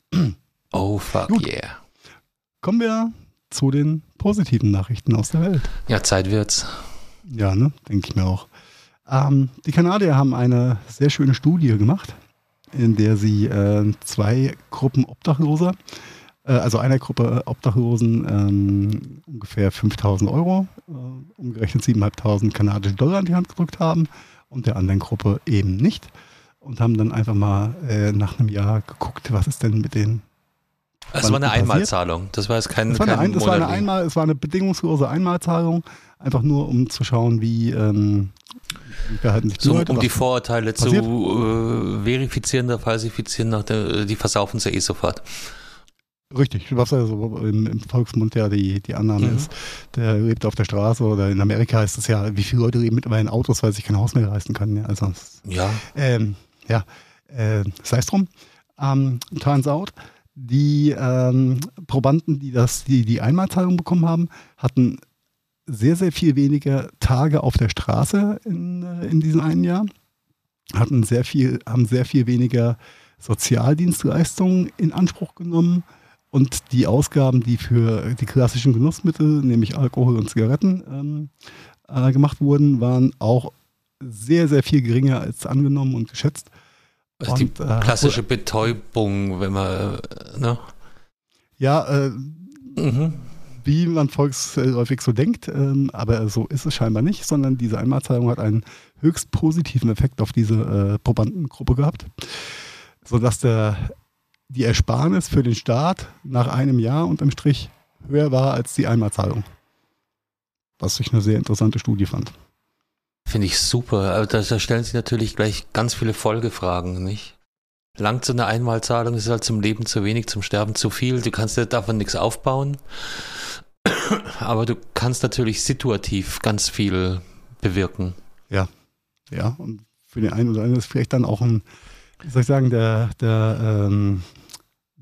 Oh, fuck Gut. yeah. Kommen wir zu den positiven Nachrichten aus der Welt. Ja, Zeit wird's. Ja, ne, denke ich mir auch. Ähm, die Kanadier haben eine sehr schöne Studie gemacht, in der sie äh, zwei Gruppen Obdachloser, äh, also einer Gruppe Obdachlosen ähm, ungefähr 5000 Euro, äh, umgerechnet 7.500 kanadische Dollar in die Hand gedrückt haben und der anderen Gruppe eben nicht. Und haben dann einfach mal äh, nach einem Jahr geguckt, was ist denn mit den. Es war eine Einmalzahlung. Das war jetzt kein. Es war, eine, kein war eine Einmal, es war eine bedingungslose Einmalzahlung, einfach nur um zu schauen, wie, ähm, verhalten sich die so, Leute. Um die Vorurteile passiert. zu äh, verifizieren, da falsifizieren, nach der, die versaufen sie eh sofort. Richtig, was also im, im, Volksmund ja die, die Annahme mhm. ist. Der lebt auf der Straße oder in Amerika ist es ja, wie viele Leute leben mittlerweile in Autos, weil sie sich kein Haus mehr leisten können. Ja, also, ja. Ähm, ja, äh, sei es drum. Ähm, turns out, die ähm, Probanden, die das, die, die Einmalzahlung bekommen haben, hatten sehr, sehr viel weniger Tage auf der Straße in, äh, in diesem einen Jahr, hatten sehr viel, haben sehr viel weniger Sozialdienstleistungen in Anspruch genommen und die Ausgaben, die für die klassischen Genussmittel, nämlich Alkohol und Zigaretten, ähm, äh, gemacht wurden, waren auch sehr, sehr viel geringer als angenommen und geschätzt. Also und, die äh, klassische Betäubung, wenn man, äh, ne? Ja, äh, mhm. wie man volksläufig so denkt. Ähm, aber so ist es scheinbar nicht, sondern diese Einmalzahlung hat einen höchst positiven Effekt auf diese äh, Probandengruppe gehabt, sodass der, die Ersparnis für den Staat nach einem Jahr unterm Strich höher war als die Einmalzahlung. Was ich eine sehr interessante Studie fand. Finde ich super. Aber da, stellen sich natürlich gleich ganz viele Folgefragen, nicht? Langt so eine Einmalzahlung ist halt zum Leben zu wenig, zum Sterben zu viel. Du kannst davon nichts aufbauen. *clears throat* Aber du kannst natürlich situativ ganz viel bewirken. Ja, ja. Und für den einen oder anderen ist vielleicht dann auch ein, wie soll ich sagen, der, der, ähm,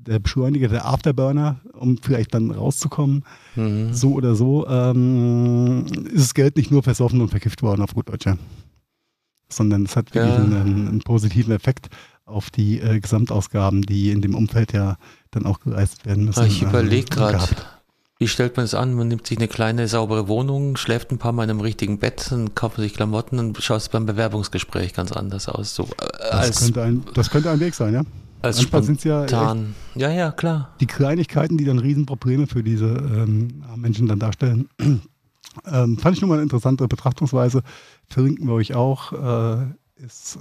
der Beschleuniger, der Afterburner, um vielleicht dann rauszukommen. Mhm. So oder so ähm, ist das Geld nicht nur versoffen und verkifft worden auf gut Deutsch, ja. sondern es hat wirklich ja. einen, einen positiven Effekt auf die äh, Gesamtausgaben, die in dem Umfeld ja dann auch geleistet werden müssen. Ich überlege ähm, gerade, wie stellt man es an? Man nimmt sich eine kleine, saubere Wohnung, schläft ein paar Mal in einem richtigen Bett und kauft sich Klamotten und schaut es beim Bewerbungsgespräch ganz anders aus. So, äh, das, könnte ein, das könnte ein Weg sein, ja. Als spontan. Ja, ja, ja, klar. Die Kleinigkeiten, die dann Riesenprobleme für diese ähm, Menschen dann darstellen. *clears throat* ähm, fand ich nun mal eine interessante Betrachtungsweise. Verlinken wir euch auch. Äh, ist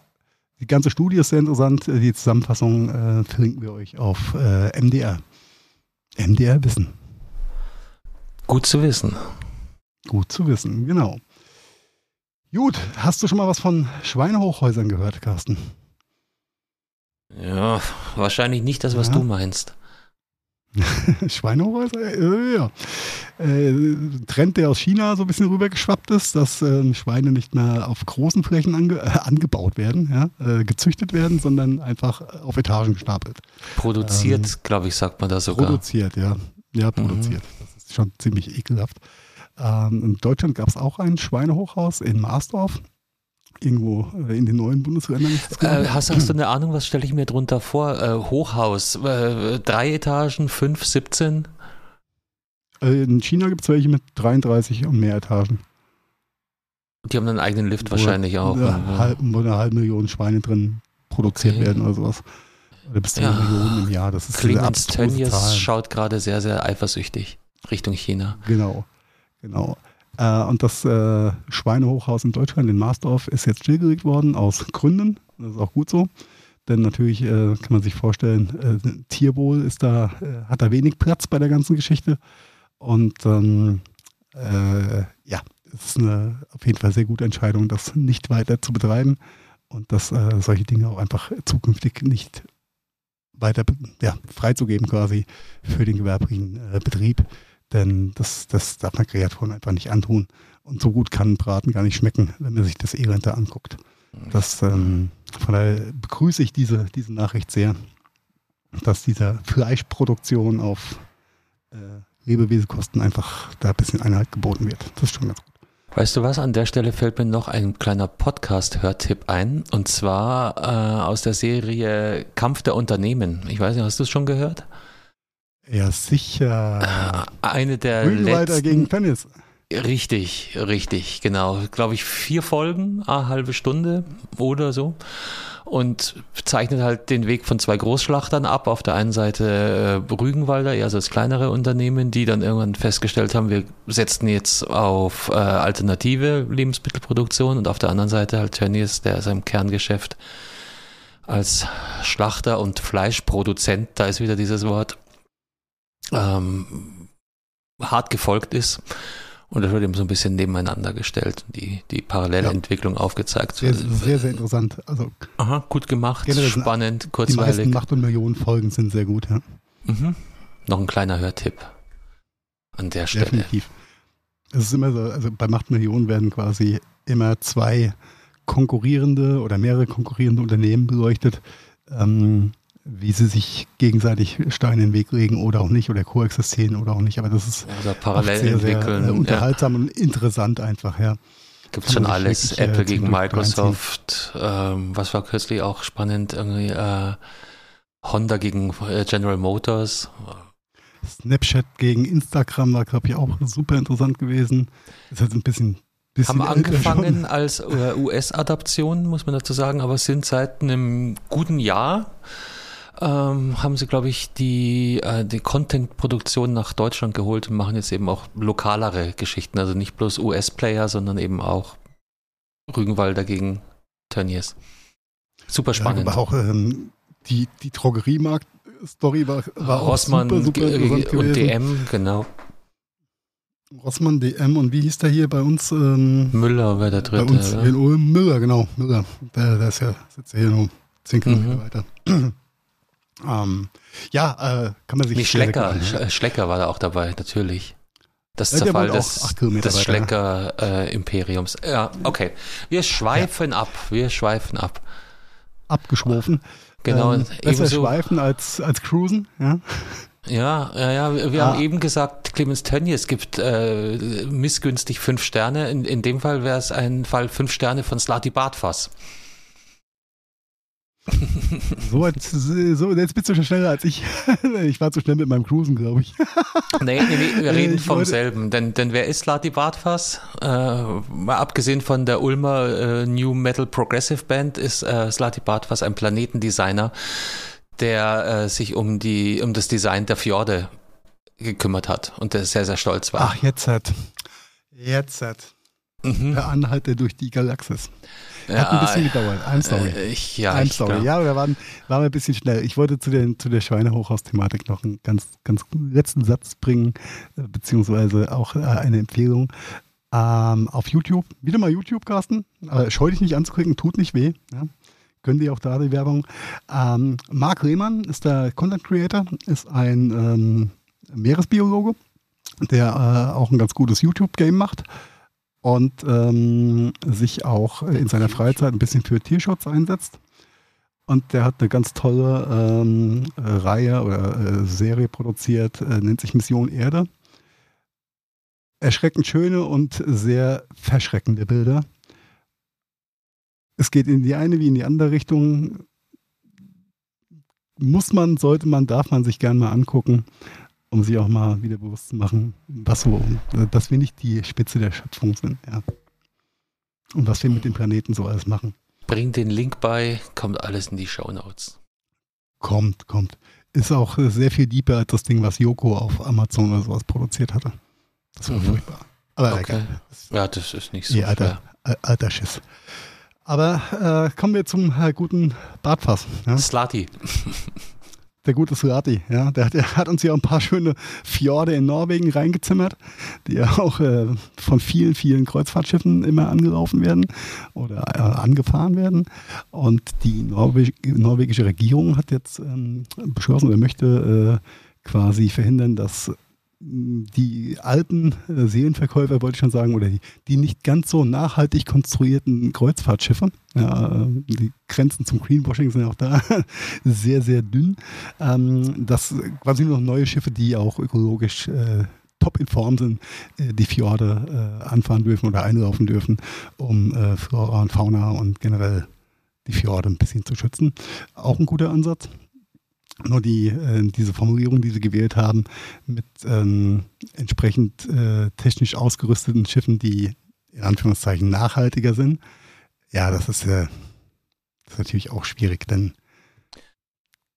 die ganze Studie ist sehr interessant. Die Zusammenfassung äh, verlinken wir euch auf äh, MDR. MDR Wissen. Gut zu wissen. Gut zu wissen, genau. Gut, hast du schon mal was von Schweinehochhäusern gehört, Carsten? Ja, wahrscheinlich nicht das, was ja. du meinst. *laughs* Schweinehäuser? Äh, ja. Äh, Trend, der aus China so ein bisschen rübergeschwappt ist, dass äh, Schweine nicht mehr auf großen Flächen ange äh, angebaut werden, ja, äh, gezüchtet werden, sondern einfach auf Etagen gestapelt. Produziert, ähm, glaube ich, sagt man da sogar. Produziert, ja. Ja, produziert. Mhm. Das ist schon ziemlich ekelhaft. Ähm, in Deutschland gab es auch ein Schweinehochhaus in Marsdorf irgendwo äh, in den neuen Bundesländern. Äh, hast, hast, du eine Ahnung, was stelle ich mir drunter vor? Äh, Hochhaus, äh, drei Etagen, fünf, 17? Äh, in China gibt es welche mit 33 und mehr Etagen. Die haben einen eigenen Lift wo wahrscheinlich auch. Eine ne? halb, wo eine halbe Million Schweine drin produziert okay. werden oder sowas. Oder bis zu ja. Millionen im Jahr. Das ist Clemens Tönnies schaut gerade sehr, sehr eifersüchtig Richtung China. Genau, genau. Äh, und das äh, Schweinehochhaus in Deutschland in Marsdorf ist jetzt stillgelegt worden aus Gründen. Das ist auch gut so. Denn natürlich äh, kann man sich vorstellen, äh, Tierwohl ist da, äh, hat da wenig Platz bei der ganzen Geschichte. Und ähm, äh, ja, es ist eine auf jeden Fall sehr gute Entscheidung, das nicht weiter zu betreiben und dass solche Dinge auch einfach zukünftig nicht weiter ja, freizugeben quasi für den gewerblichen Betrieb. Denn das, das darf man Kreaturen einfach nicht antun. Und so gut kann Braten gar nicht schmecken, wenn man sich das Elend da anguckt. Das, ähm, von daher begrüße ich diese, diese Nachricht sehr, dass dieser Fleischproduktion auf äh, Lebewesenkosten einfach da ein bisschen Einhalt geboten wird. Das ist schon ganz gut. Weißt du was, an der Stelle fällt mir noch ein kleiner Podcast-Hörtipp ein, und zwar äh, aus der Serie Kampf der Unternehmen. Ich weiß nicht, hast du es schon gehört? Ja, sicher. Eine der Greenwriter letzten, gegen Tennis. Richtig, richtig, genau. Glaube ich, vier Folgen, eine halbe Stunde oder so. Und zeichnet halt den Weg von zwei Großschlachtern ab. Auf der einen Seite äh, Rügenwalder, eher so das kleinere Unternehmen, die dann irgendwann festgestellt haben, wir setzen jetzt auf äh, alternative Lebensmittelproduktion und auf der anderen Seite halt Tönnies, der seinem Kerngeschäft als Schlachter und Fleischproduzent, da ist wieder dieses Wort, ähm, hart gefolgt ist. Und das wird eben so ein bisschen nebeneinander gestellt, die, die Parallelentwicklung ja. aufgezeigt. Sehr, sehr, sehr interessant. Also Aha, gut gemacht, spannend, kurzweilig. Die meisten Macht und Millionen Folgen sind sehr gut. Ja. Mhm. Noch ein kleiner Hörtipp an der Stelle. Definitiv. Es ist immer so, also bei Macht Millionen werden quasi immer zwei konkurrierende oder mehrere konkurrierende Unternehmen beleuchtet. Ähm, wie sie sich gegenseitig Steine in den Weg legen oder auch nicht oder koexistieren oder auch nicht. Aber das ist oder parallel sehr, entwickeln. Sehr, unterhaltsam ja. und interessant einfach, ja. Gibt schon alles. Wirklich, Apple äh, gegen Microsoft. Ähm, was war kürzlich auch spannend? Irgendwie äh, Honda gegen äh, General Motors. Snapchat gegen Instagram war, glaube ich, auch super interessant gewesen. Ist halt ein bisschen haben angefangen als äh, US-Adaption, muss man dazu sagen, aber sind seit einem guten Jahr ähm, haben sie, glaube ich, die, äh, die Content-Produktion nach Deutschland geholt und machen jetzt eben auch lokalere Geschichten. Also nicht bloß US-Player, sondern eben auch Rügenwalder gegen Tönnies. Super spannend. Ja, aber auch ähm, die, die Drogeriemarkt-Story war, war Rossmann auch super, super und gewesen. DM, genau. Rossmann, DM und wie hieß der hier bei uns? Ähm, Müller wäre der dritte. Bei uns in Ulm. Müller, genau. Müller. Der, der ist ja, sitzt ja hier nur 10 Kilometer mhm. weiter. Ähm, ja, äh, kann man sich Nicht Schlecker. Sch Schlecker war da auch dabei, natürlich. Das ist ja, der, Fall des, des Schlecker-Imperiums. Äh, ja, okay. Wir schweifen ja. ab. Wir schweifen ab. Abgeschworfen. Genau. Ähm, besser schweifen als, als cruisen, ja. Ja, ja, ja. Wir ah. haben eben gesagt, Clemens Tönnies gibt äh, missgünstig fünf Sterne. In, in dem Fall wäre es ein Fall fünf Sterne von Slati Bartfass. *laughs* So, so, jetzt bist du schon schneller als ich. *laughs* Ich war zu schnell mit meinem Cruisen, glaube ich. *laughs* Nee, nee, wir reden ich vom selben. Denn, denn wer ist Lati Bartfass? Äh, mal abgesehen von der Ulmer äh, New Metal Progressive Band ist äh, Slati Bartfass ein Planetendesigner, der äh, sich um, die, um das Design der Fjorde gekümmert hat und der sehr, sehr stolz war. Ach, jetzt hat. Jetzt hat. Mhm. Der Anhalter durch die Galaxis. Hat ein bisschen gedauert. I'm sorry. Äh, ich, ja, I'm sorry. Ja, wir waren, waren ein bisschen schnell. Ich wollte zu, den, zu der Schweinehochhaus-Thematik noch einen ganz, ganz letzten Satz bringen, äh, beziehungsweise auch äh, eine Empfehlung. Ähm, auf YouTube, wieder mal YouTube, Carsten. Aber scheu dich nicht anzuklicken, tut nicht weh. Ja. Können die auch da die Werbung. Ähm, Marc Rehmann ist der Content Creator, ist ein ähm, Meeresbiologe, der äh, auch ein ganz gutes YouTube-Game macht und ähm, sich auch in seiner Freizeit ein bisschen für Tierschutz einsetzt. Und der hat eine ganz tolle ähm, Reihe oder äh, Serie produziert, äh, nennt sich Mission Erde. Erschreckend schöne und sehr verschreckende Bilder. Es geht in die eine wie in die andere Richtung. Muss man, sollte man, darf man sich gern mal angucken um sich auch mal wieder bewusst zu machen, was so, dass wir nicht die Spitze der Schöpfung sind, ja. Und was wir mit dem Planeten so alles machen. Bring den Link bei, kommt alles in die Show Notes. Kommt, kommt. Ist auch sehr viel deeper als das Ding, was Yoko auf Amazon oder sowas produziert hatte. Das war mhm. furchtbar. Aber okay. Ja, das ist nicht so. Alter, alter Schiss. Aber äh, kommen wir zum äh, guten Bartfass. Ja? Slati. Der gute Surati, ja, der, der, hat uns ja ein paar schöne Fjorde in Norwegen reingezimmert, die ja auch äh, von vielen, vielen Kreuzfahrtschiffen immer angelaufen werden oder äh, angefahren werden. Und die Norweg norwegische Regierung hat jetzt ähm, beschlossen oder möchte äh, quasi verhindern, dass die alten äh, Seelenverkäufer, wollte ich schon sagen, oder die, die nicht ganz so nachhaltig konstruierten Kreuzfahrtschiffe, ja, äh, die Grenzen zum Greenwashing sind auch da *laughs* sehr, sehr dünn, ähm, dass quasi nur noch neue Schiffe, die auch ökologisch äh, top in Form sind, äh, die Fjorde äh, anfahren dürfen oder einlaufen dürfen, um äh, Flora und Fauna und generell die Fjorde ein bisschen zu schützen. Auch ein guter Ansatz. Nur die, äh, diese Formulierung, die sie gewählt haben, mit ähm, entsprechend äh, technisch ausgerüsteten Schiffen, die in Anführungszeichen nachhaltiger sind, ja, das ist, äh, das ist natürlich auch schwierig, denn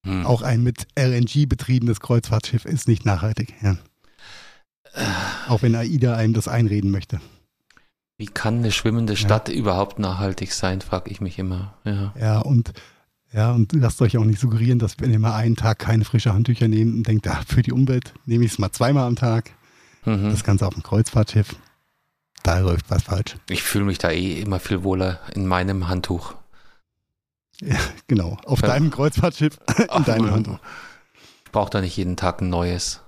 hm. auch ein mit LNG betriebenes Kreuzfahrtschiff ist nicht nachhaltig. Ja. Auch wenn AIDA einem das einreden möchte. Wie kann eine schwimmende Stadt ja. überhaupt nachhaltig sein, frage ich mich immer. Ja, ja und ja, und lasst euch auch nicht suggerieren, dass wenn ihr mal einen Tag keine frischen Handtücher nehmt und denkt, ah, für die Umwelt nehme ich es mal zweimal am Tag. Mhm. Das Ganze auf dem Kreuzfahrtschiff. Da läuft was falsch. Ich fühle mich da eh immer viel wohler in meinem Handtuch. Ja, genau. Auf ja. deinem Kreuzfahrtschiff, *laughs* in Ach, deinem Handtuch. Ich brauche da nicht jeden Tag ein neues.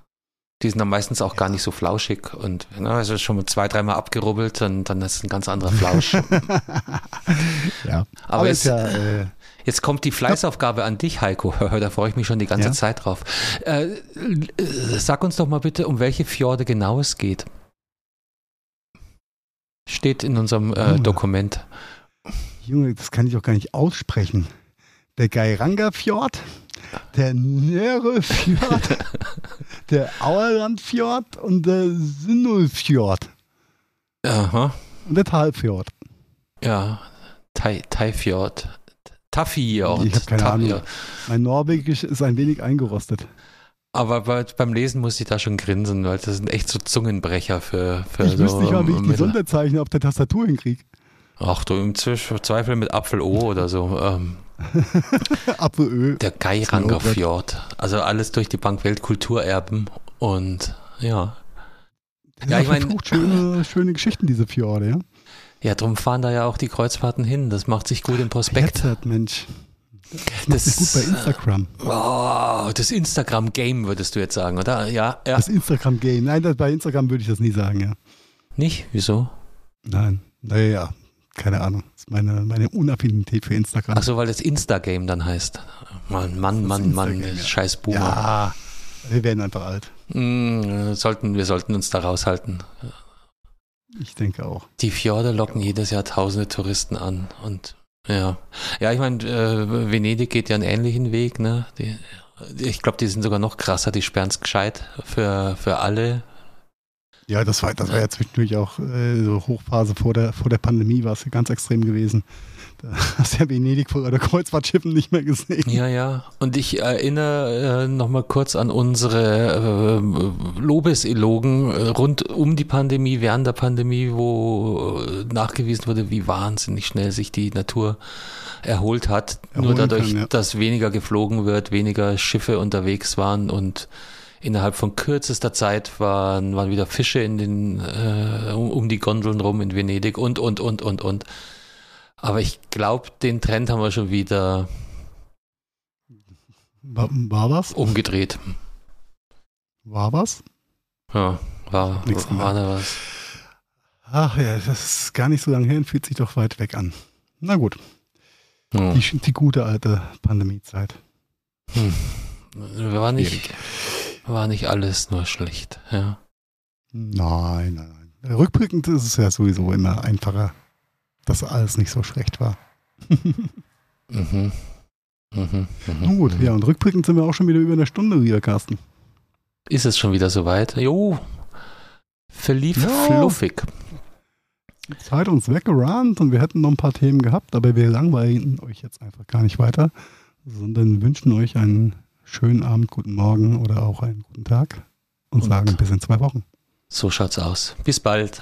Die sind dann meistens auch gar nicht so flauschig und ne, also schon zwei, dreimal abgerubbelt und dann ist es ein ganz anderer Flausch. *laughs* ja, aber, aber jetzt, ja, äh, Jetzt kommt die Fleißaufgabe an dich, Heiko. *laughs* Da freue ich mich schon die ganze ja. Zeit drauf. Äh, sag uns doch mal bitte, um welche Fjorde genau es geht. Steht in unserem äh, Dokument. Junge, das kann ich auch gar nicht aussprechen. Der Geiranga-Fjord, der Nöre-Fjord, *laughs* der Auerland-Fjord und der Sinnul-Fjord. Aha. Und der Talfjord. Ja, Tai, Fjord. Taffiort. Ich keine Taffiort. Ahnung. Mein Norwegisch ist ein wenig eingerostet. Aber bei, beim Lesen musste ich da schon grinsen, weil das sind echt so Zungenbrecher für, für Ich so wüsste nicht mal, wie ich die Sonderzeichen auf der Tastatur hinkriege. Ach du, im Zweifel mit Apfel O oder so. Ähm, *laughs* Apfelöl. der Geiranger Fjord. Also alles durch die Bank Weltkulturerben und ja. Ja, ich mein- schöne, schöne Geschichten, diese Fjorde, ja? Ja, drum fahren da ja auch die Kreuzfahrten hin. Das macht sich gut im Prospekt. Headset, Mensch. Das macht sich gut bei Instagram. Oh, das Instagram-Game würdest du jetzt sagen, oder? Ja, ja. Das Instagram-Game. Nein, das, bei Instagram würde ich das nie sagen, ja. Nicht? Wieso? Nein, naja, keine Ahnung. Das ist meine, meine Unaffinität für Instagram. Ach so, weil das Insta-Game dann heißt. Mann, Mann, Das Mann, Mann, ja. scheiß Boomer. ja, wir werden einfach alt. Mm, sollten, wir sollten uns da raushalten. Ich denke auch. Die Fjorde locken jedes Jahr tausende Touristen an und ja. Ja, ich meine, äh, Venedig geht ja einen ähnlichen Weg, ne? Die, ich glaube, die sind sogar noch krasser, die sperren es gescheit für, für alle. Ja, das war, das war ja zwischendurch auch äh, so Hochphase vor der, vor der Pandemie, war es ja ganz extrem gewesen. Da hast du ja Venedig vor der Kreuzfahrtschiffen nicht mehr gesehen. Ja, ja. Und ich erinnere äh, nochmal kurz an unsere äh, Lobeselogen äh, rund um die Pandemie, während der Pandemie, wo äh, nachgewiesen wurde, wie wahnsinnig schnell sich die Natur erholt hat. Nur Erholen dadurch, kann, ja. dass weniger geflogen wird, weniger Schiffe unterwegs waren und innerhalb von kürzester Zeit waren, waren wieder Fische in den, äh, um, um die Gondeln rum in Venedig und, und, und, und, und. Aber ich glaube, den Trend haben wir schon wieder War, was? umgedreht. War was? Ja, war, Nichts war da was. Ach ja, das ist gar nicht so lange her und fühlt sich doch weit weg an. Na gut, Hm. die, die gute alte Pandemiezeit. War nicht, war nicht alles nur schlecht, ja. Nein, nein, nein. Rückblickend ist es ja sowieso immer einfacher, dass alles nicht so schlecht war. *laughs* Mhm. Mhm. Mhm. Gut, Mhm. ja, und rückblickend sind wir auch schon wieder über eine Stunde wieder, Carsten. Ist es schon wieder soweit? Jo. Verlief Ja. fluffig. Zeit uns weggerannt und wir hätten noch ein paar Themen gehabt, aber wir langweilen euch jetzt einfach gar nicht weiter, sondern wünschen euch einen schönen Abend, guten Morgen oder auch einen guten Tag und, Und- sagen bis in zwei Wochen. So schaut's aus. Bis bald.